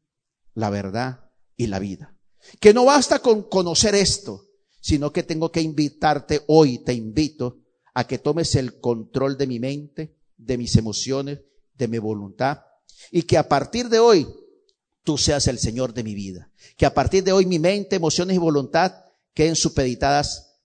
Speaker 7: la verdad y la vida. Que no basta con conocer esto, sino que tengo que invitarte hoy, te invito a que tomes el control de mi mente, de mis emociones, de mi voluntad, y que a partir de hoy tú seas el Señor de mi vida. Que a partir de hoy mi mente, emociones y voluntad queden supeditadas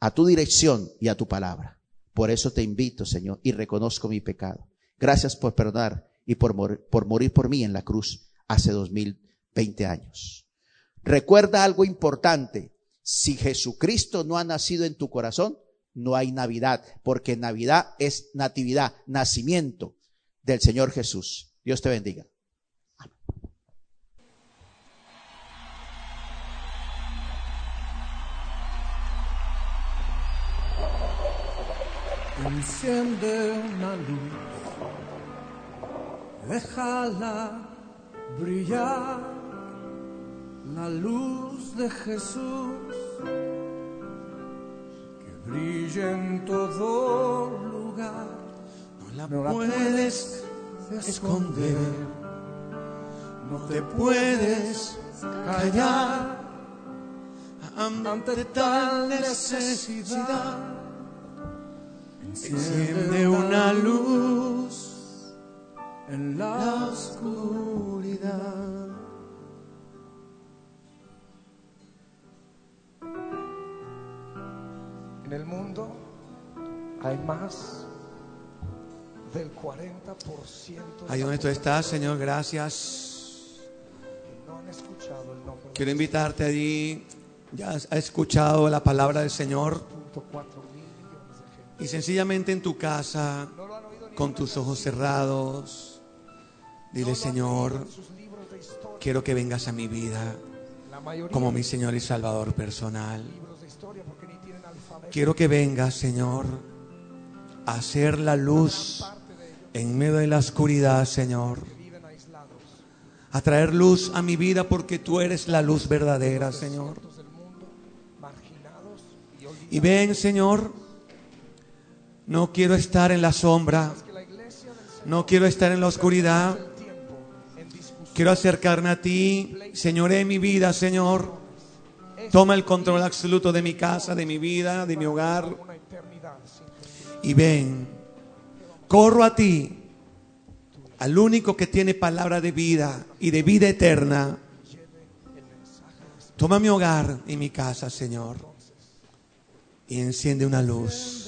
Speaker 7: a tu dirección y a tu palabra. Por eso te invito, Señor, y reconozco mi pecado. Gracias por perdonar y por, mor- por morir por mí en la cruz hace dos mil veinte años. Recuerda algo importante. Si Jesucristo no ha nacido en tu corazón, no hay Navidad, porque Navidad es natividad, nacimiento del Señor Jesús. Dios te bendiga.
Speaker 8: Enciende una luz, déjala brillar, la luz de Jesús, que brille en todo lugar, no la, puedes esconder, no te puedes callar. Ante tal necesidad. Enciende una luz en la oscuridad. En el mundo hay más del 40%
Speaker 4: Ahí donde tú estás, Señor, gracias. Quiero invitarte allí. Ya has escuchado la palabra del Señor. Y sencillamente en tu casa, con tus ojos cerrados, dile, Señor, quiero que vengas a mi vida como mi Señor y Salvador personal. Quiero que vengas, Señor, a hacer la luz en medio de la oscuridad, Señor. A traer luz a mi vida porque tú eres la luz verdadera, Señor.
Speaker 8: Y
Speaker 4: ven, Señor, no quiero estar en la sombra,
Speaker 8: Señor
Speaker 4: no quiero estar en la oscuridad,
Speaker 8: en
Speaker 4: quiero acercarme a ti, Señoré mi vida, Señor. Toma el control absoluto de mi casa, de mi vida, de mi hogar. Y ven, corro a ti, al único que tiene palabra de vida y de vida eterna. Toma mi hogar y mi casa, Señor, y enciende una luz.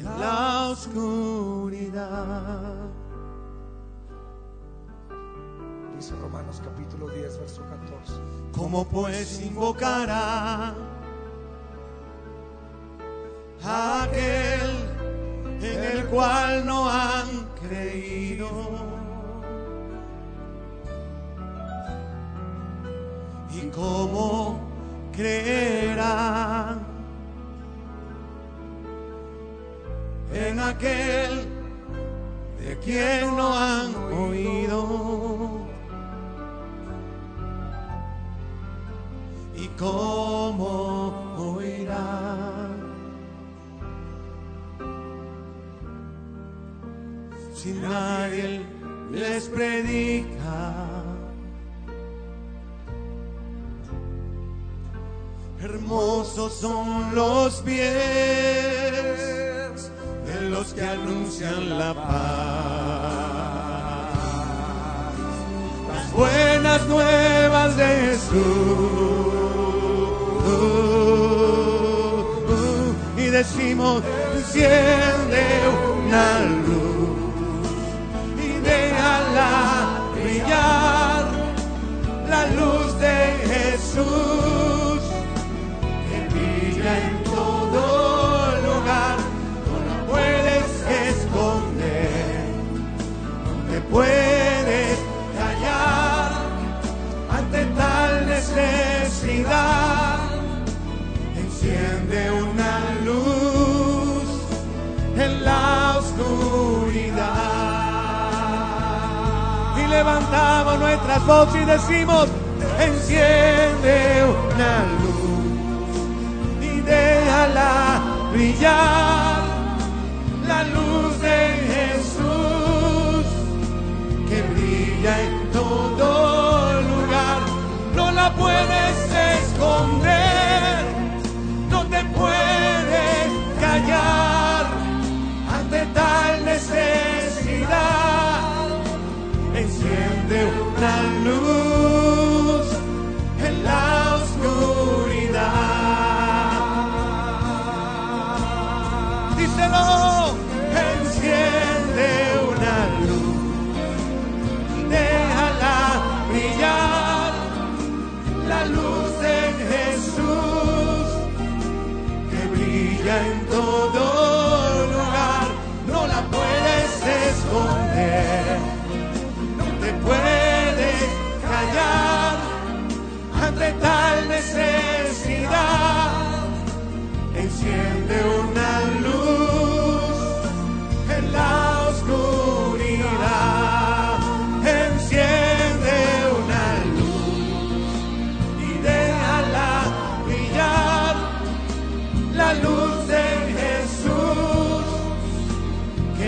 Speaker 4: en la oscuridad.
Speaker 8: Dice Romanos capítulo 10, verso 14.
Speaker 4: ¿Cómo pues invocará a aquel en el cual no han creído? ¿Y cómo creerán en aquel de quien no han oído. ¿Y cómo oirán si nadie les predica? Hermosos son los pies que anuncian la paz. Las buenas nuevas de Jesús. Y decimos, enciende una luz y déjala brillar la luz de Jesús levantamos nuestras voces y decimos, enciende una luz y déjala brillar. La luz de Jesús que brilla en todo lugar, no la puedes esconder, no te puedes callar ante tal necesidad enciende una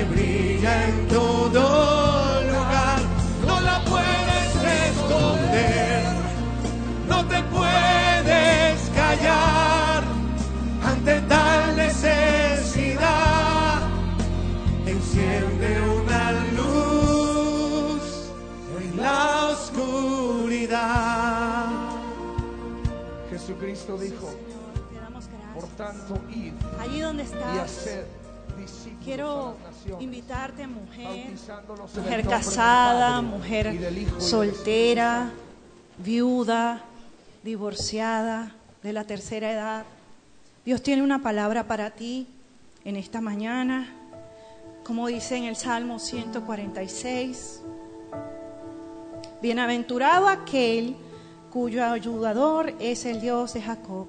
Speaker 4: que brilla en todo lugar. No la puedes esconder, no te puedes callar ante tal necesidad. Enciende una luz en la oscuridad.
Speaker 8: Jesucristo dijo, por tanto, id
Speaker 9: Allí donde
Speaker 8: y
Speaker 9: estás,
Speaker 8: hacer discípulos
Speaker 9: quiero
Speaker 8: a las naciones,
Speaker 9: invitarte, mujer, mujer casada,
Speaker 8: Padre,
Speaker 9: mujer soltera, viuda, divorciada, de la tercera edad. Dios tiene una palabra para ti en esta mañana, como dice en el Salmo 146. Bienaventurado aquel cuyo ayudador es el Dios de Jacob,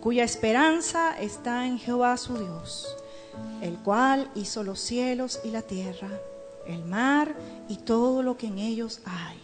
Speaker 9: cuya esperanza está en Jehová su Dios, el cual hizo los cielos y la tierra, el mar y todo lo que en ellos hay,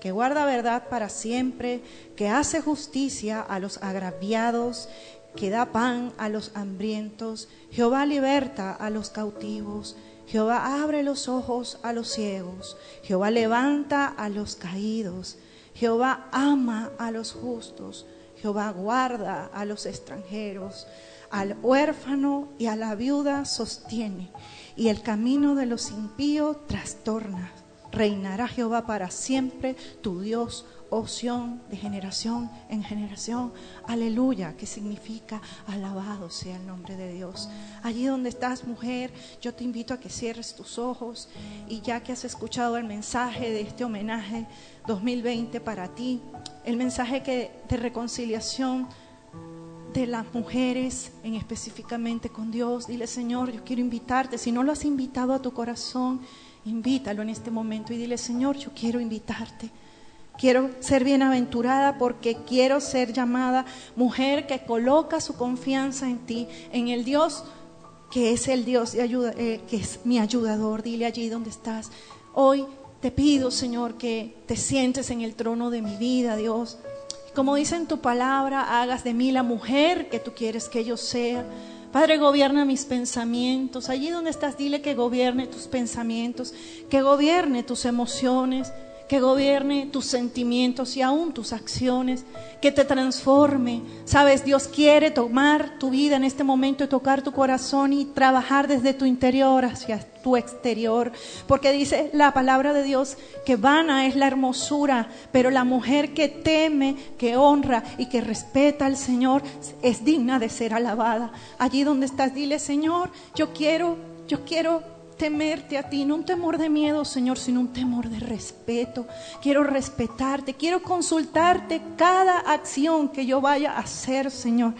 Speaker 9: que guarda verdad para siempre, que hace justicia a los agraviados, que da pan a los hambrientos, Jehová liberta a los cautivos, Jehová abre los ojos a los ciegos, Jehová levanta a los caídos, Jehová ama a los justos, Jehová guarda a los extranjeros, al huérfano y a la viuda sostiene, y el camino de los impíos trastorna. Reinará Jehová para siempre, tu Dios, oh Sión, de generación en generación. Aleluya, que significa alabado sea el nombre de Dios. Allí donde estás, mujer, yo te invito a que cierres tus ojos y ya que has escuchado el mensaje de este homenaje 2020 para ti, el mensaje que, de reconciliación las mujeres, en específicamente con Dios. Dile, Señor, yo quiero invitarte. Si no lo has invitado a tu corazón, invítalo en este momento y dile, Señor, yo quiero invitarte. Quiero ser bienaventurada porque quiero ser llamada mujer que coloca su confianza en ti, en el Dios que es el Dios de ayuda, eh, que es mi ayudador. Dile allí donde estás. Hoy te pido, Señor, que te sientes en el trono de mi vida, Dios como dice en tu palabra, hagas de mí la mujer que tú quieres que yo sea. Padre, gobierna mis pensamientos. Allí donde estás, dile que gobierne tus pensamientos, que gobierne tus emociones, que gobierne tus sentimientos y aún tus acciones, que te transforme. Sabes, Dios quiere tomar tu vida en este momento y tocar tu corazón y trabajar desde tu interior hacia tu exterior, porque dice la palabra de Dios que vana es la hermosura, pero la mujer que teme, que honra y que respeta al Señor es digna de ser alabada. Allí donde estás, dile, Señor, yo quiero, yo quiero temerte a ti, no un temor de miedo, Señor, sino un temor de respeto. Quiero respetarte, quiero consultarte cada acción que yo vaya a hacer, Señor.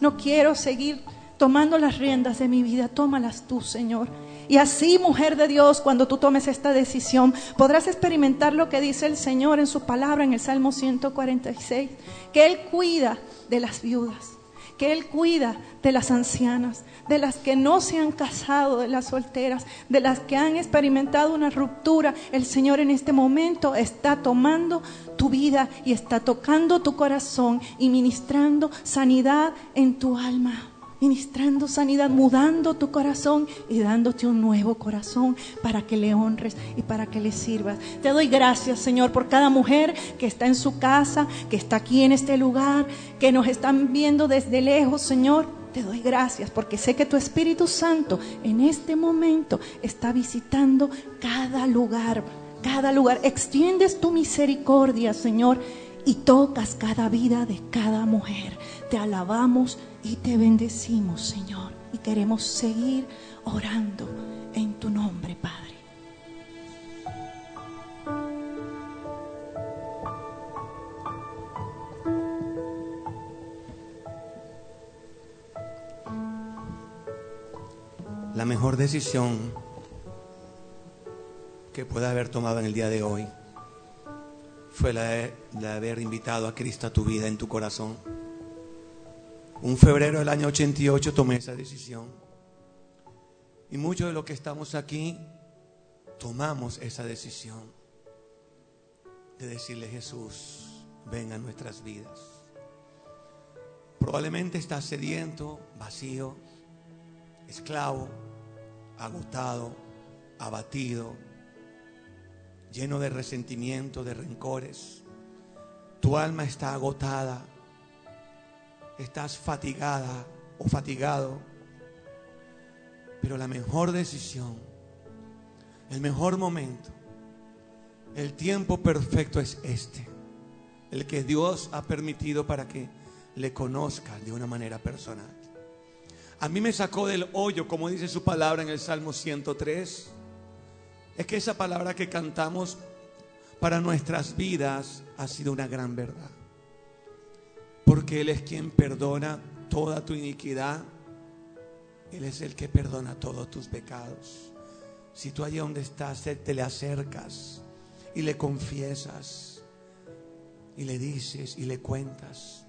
Speaker 9: No quiero seguir tomando las riendas de mi vida, tómalas tú, Señor. Y así, mujer de Dios, cuando tú tomes esta decisión, podrás experimentar lo que dice el Señor en su palabra en el Salmo 146, que Él cuida de las viudas, que Él cuida de las ancianas, de las que no se han casado, de las solteras, de las que han experimentado una ruptura. El Señor en este momento está tomando tu vida y está tocando tu corazón y ministrando sanidad en tu alma ministrando sanidad, mudando tu corazón y dándote un nuevo corazón para que le honres y para que le sirvas. Te doy gracias, Señor, por cada mujer que está en su casa, que está aquí en este lugar, que nos están viendo desde lejos, Señor te doy gracias porque sé que tu Espíritu Santo en este momento está visitando cada lugar, cada lugar. Extiendes tu misericordia, Señor, y tocas cada vida de cada mujer. Te alabamos y te bendecimos, Señor, y queremos seguir orando en tu nombre, Padre.
Speaker 4: La mejor decisión que pueda haber tomado en el día de hoy fue la de, la de haber invitado a Cristo a tu vida, en tu corazón. Un febrero del año 88 tomé esa decisión. Y muchos de los que estamos aquí tomamos esa decisión de decirle Jesús, ven a nuestras vidas. Probablemente estás sediento, vacío, esclavo, agotado, abatido, lleno de resentimiento, de rencores. Tu alma está agotada, estás fatigada o fatigado. Pero la mejor decisión, el mejor momento, el tiempo perfecto es este, el que Dios ha permitido para que le conozca de una manera personal. A mí me sacó del hoyo, como dice su palabra en el Salmo 103. Es que esa palabra que cantamos para nuestras vidas ha sido una gran verdad. Porque Él es quien perdona toda tu iniquidad. Él es el que perdona todos tus pecados. Si tú allí donde estás te le acercas y le confiesas y le dices y le cuentas,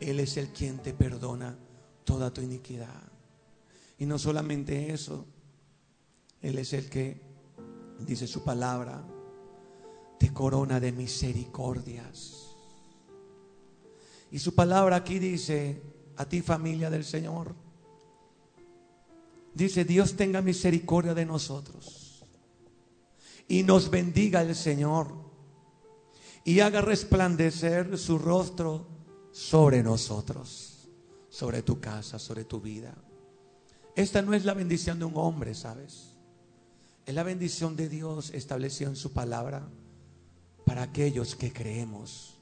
Speaker 4: Él es el quien te perdona toda tu iniquidad. Y no solamente eso, Él es el que, dice su palabra, te corona de misericordias. Y su palabra aquí dice, a ti familia del Señor, dice, Dios tenga misericordia de nosotros y nos bendiga el Señor y haga resplandecer su rostro sobre nosotros sobre tu casa, sobre tu vida. Esta no es la bendición de un hombre, ¿sabes? Es la bendición de Dios establecida en su palabra para aquellos que creemos,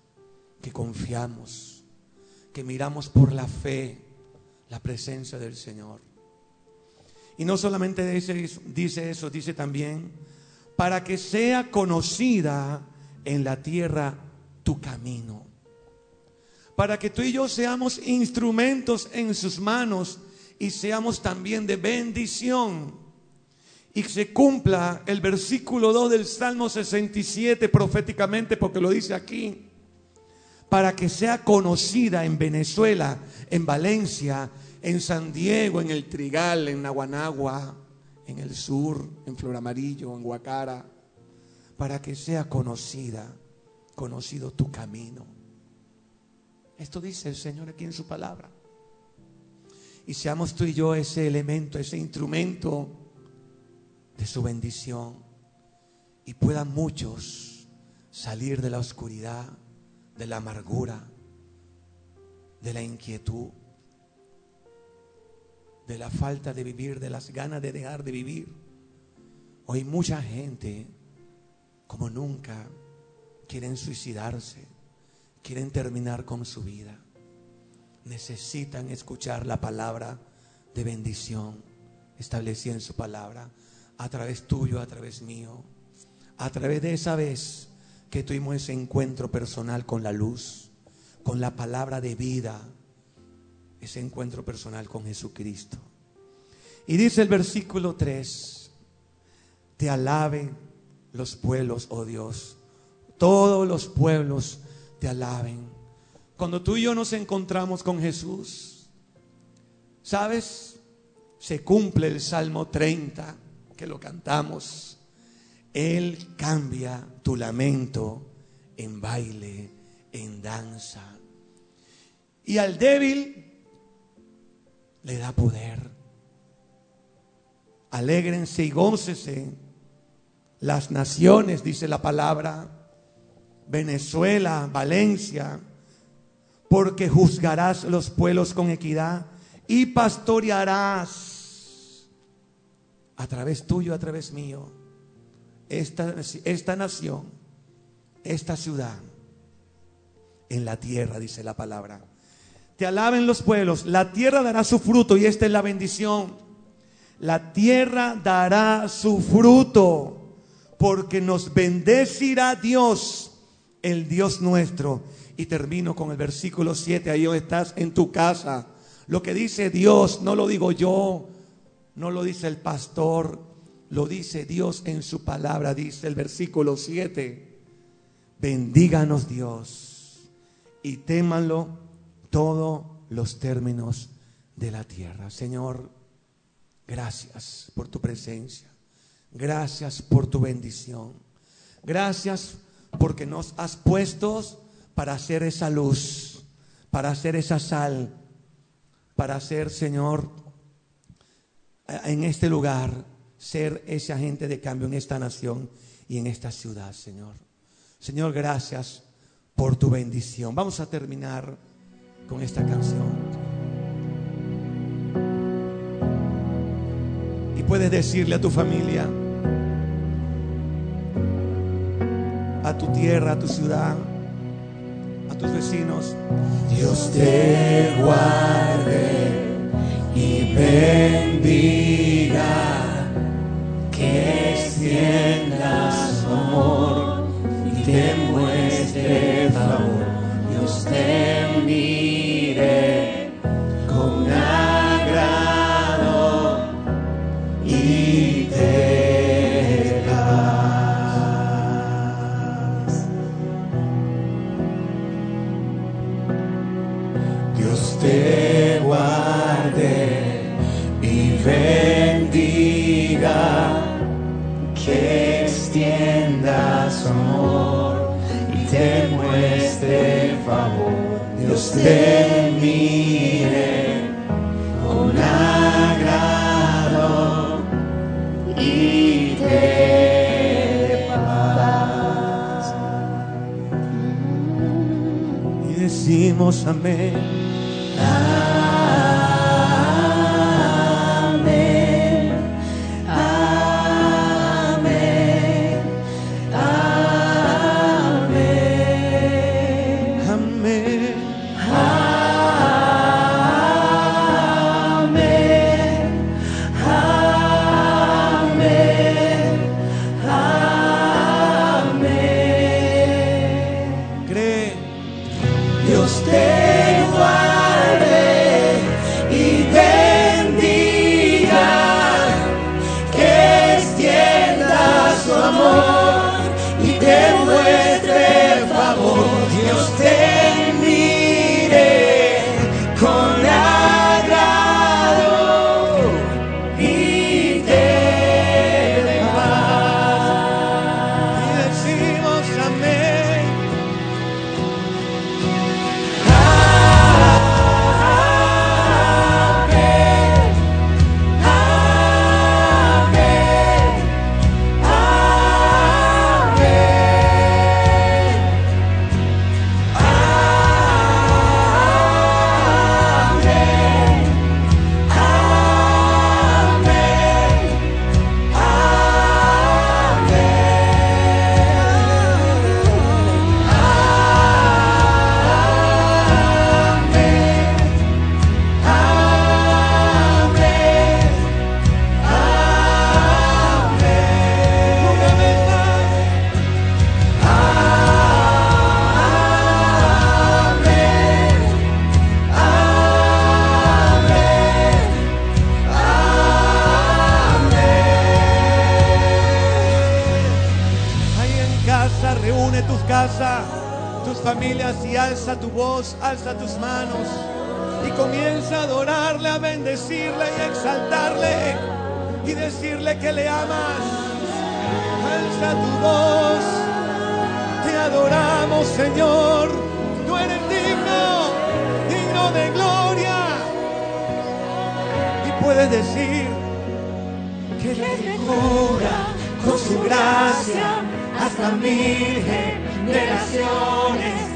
Speaker 4: que confiamos, que miramos por la fe la presencia del Señor. Y no solamente dice eso, dice eso, dice también, para que sea conocida en la tierra tu camino para que tú y yo seamos instrumentos en sus manos y seamos también de bendición. Y se cumpla el versículo 2 del Salmo 67 proféticamente, porque lo dice aquí, para que sea conocida en Venezuela, en Valencia, en San Diego, en el Trigal, en Naguanagua, en el sur, en Flor Amarillo, en Guacara, para que sea conocida, conocido tu camino Esto dice el Señor aquí en su palabra. Y seamos tú y yo ese elemento, ese instrumento de su bendición. Y puedan muchos salir de la oscuridad, de la amargura, de la inquietud, de la falta de vivir, de las ganas de dejar de vivir. Hoy mucha gente, como nunca, quieren suicidarse, quieren terminar con su vida. Necesitan escuchar la palabra de bendición establecida en su palabra, a través tuyo, a través mío, a través de esa vez que tuvimos ese encuentro personal con la luz, con la palabra de vida, ese encuentro personal con Jesucristo. Y dice el versículo 3, te alaben los pueblos, oh Dios, todos los pueblos te alaben. Cuando tú y yo nos encontramos con Jesús, ¿sabes? Se cumple el Salmo 30, que lo cantamos. Él cambia tu lamento en baile, en danza. Y al débil le da poder. Alégrense y gócese las naciones, dice la palabra, Venezuela, Valencia, porque juzgarás los pueblos con equidad y pastorearás a través tuyo, a través mío, esta, esta nación, esta ciudad, en la tierra, dice la palabra. Te alaben los pueblos, la tierra dará su fruto y esta es la bendición. La tierra dará su fruto porque nos bendecirá Dios, el Dios nuestro. Y termino con el versículo 7, ahí estás en tu casa. Lo que dice Dios, no lo digo yo, no lo dice el pastor, lo dice Dios en su palabra, dice el versículo 7. Bendíganos Dios y témanlo todos los términos de la tierra. Señor, gracias por tu presencia. Gracias por tu bendición. Gracias porque nos has puesto para hacer esa luz, para hacer esa sal, para hacer, Señor, en este lugar, ser ese agente de cambio en esta nación y en esta ciudad, Señor. Señor, gracias por tu bendición. Vamos a terminar con esta canción. Y puedes decirle a tu familia, a tu tierra, a tu ciudad, a tus vecinos.
Speaker 10: Dios te guarde y bendiga, que extienda su amor y te muestre favor. Dios te mire con agrado y te paz. Dios te guarde y bendiga, que extienda su amor y te muestre favor. Dios te mire con agrado y te paz.
Speaker 4: Y decimos. Amén. Alza tus manos y comienza a adorarle, a bendecirle y a exaltarle y decirle que le amas. Alza tu voz, te adoramos Señor, tú eres digno, digno de gloria. Y puedes decir que le cura con su gracia hasta mil generaciones,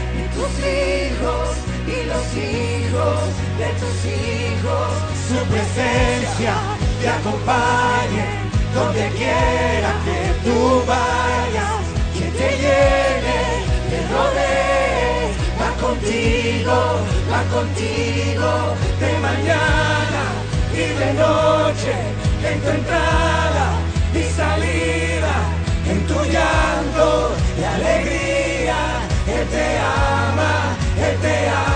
Speaker 4: tus hijos y los hijos de tus hijos, su presencia te acompañe donde quiera que tú vayas, que te llene, te rodee, va contigo, va contigo de mañana y de noche, en tu entrada y salida, en tu llanto y alegría, Él te ama, BBA.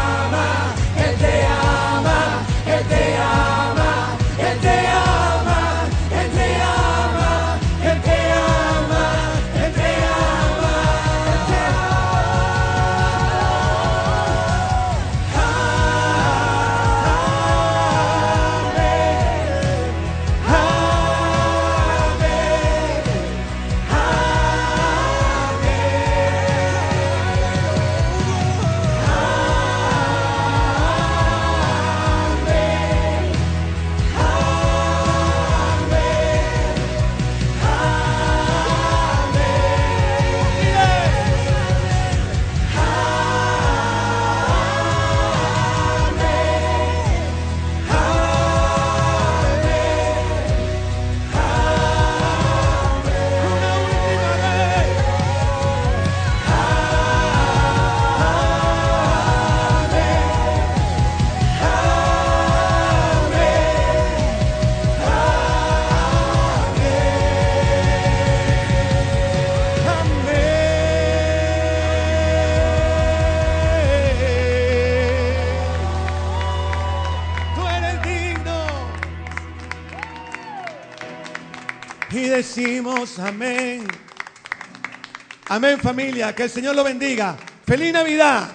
Speaker 4: Decimos amén. Amén familia, que el Señor lo bendiga. Feliz Navidad.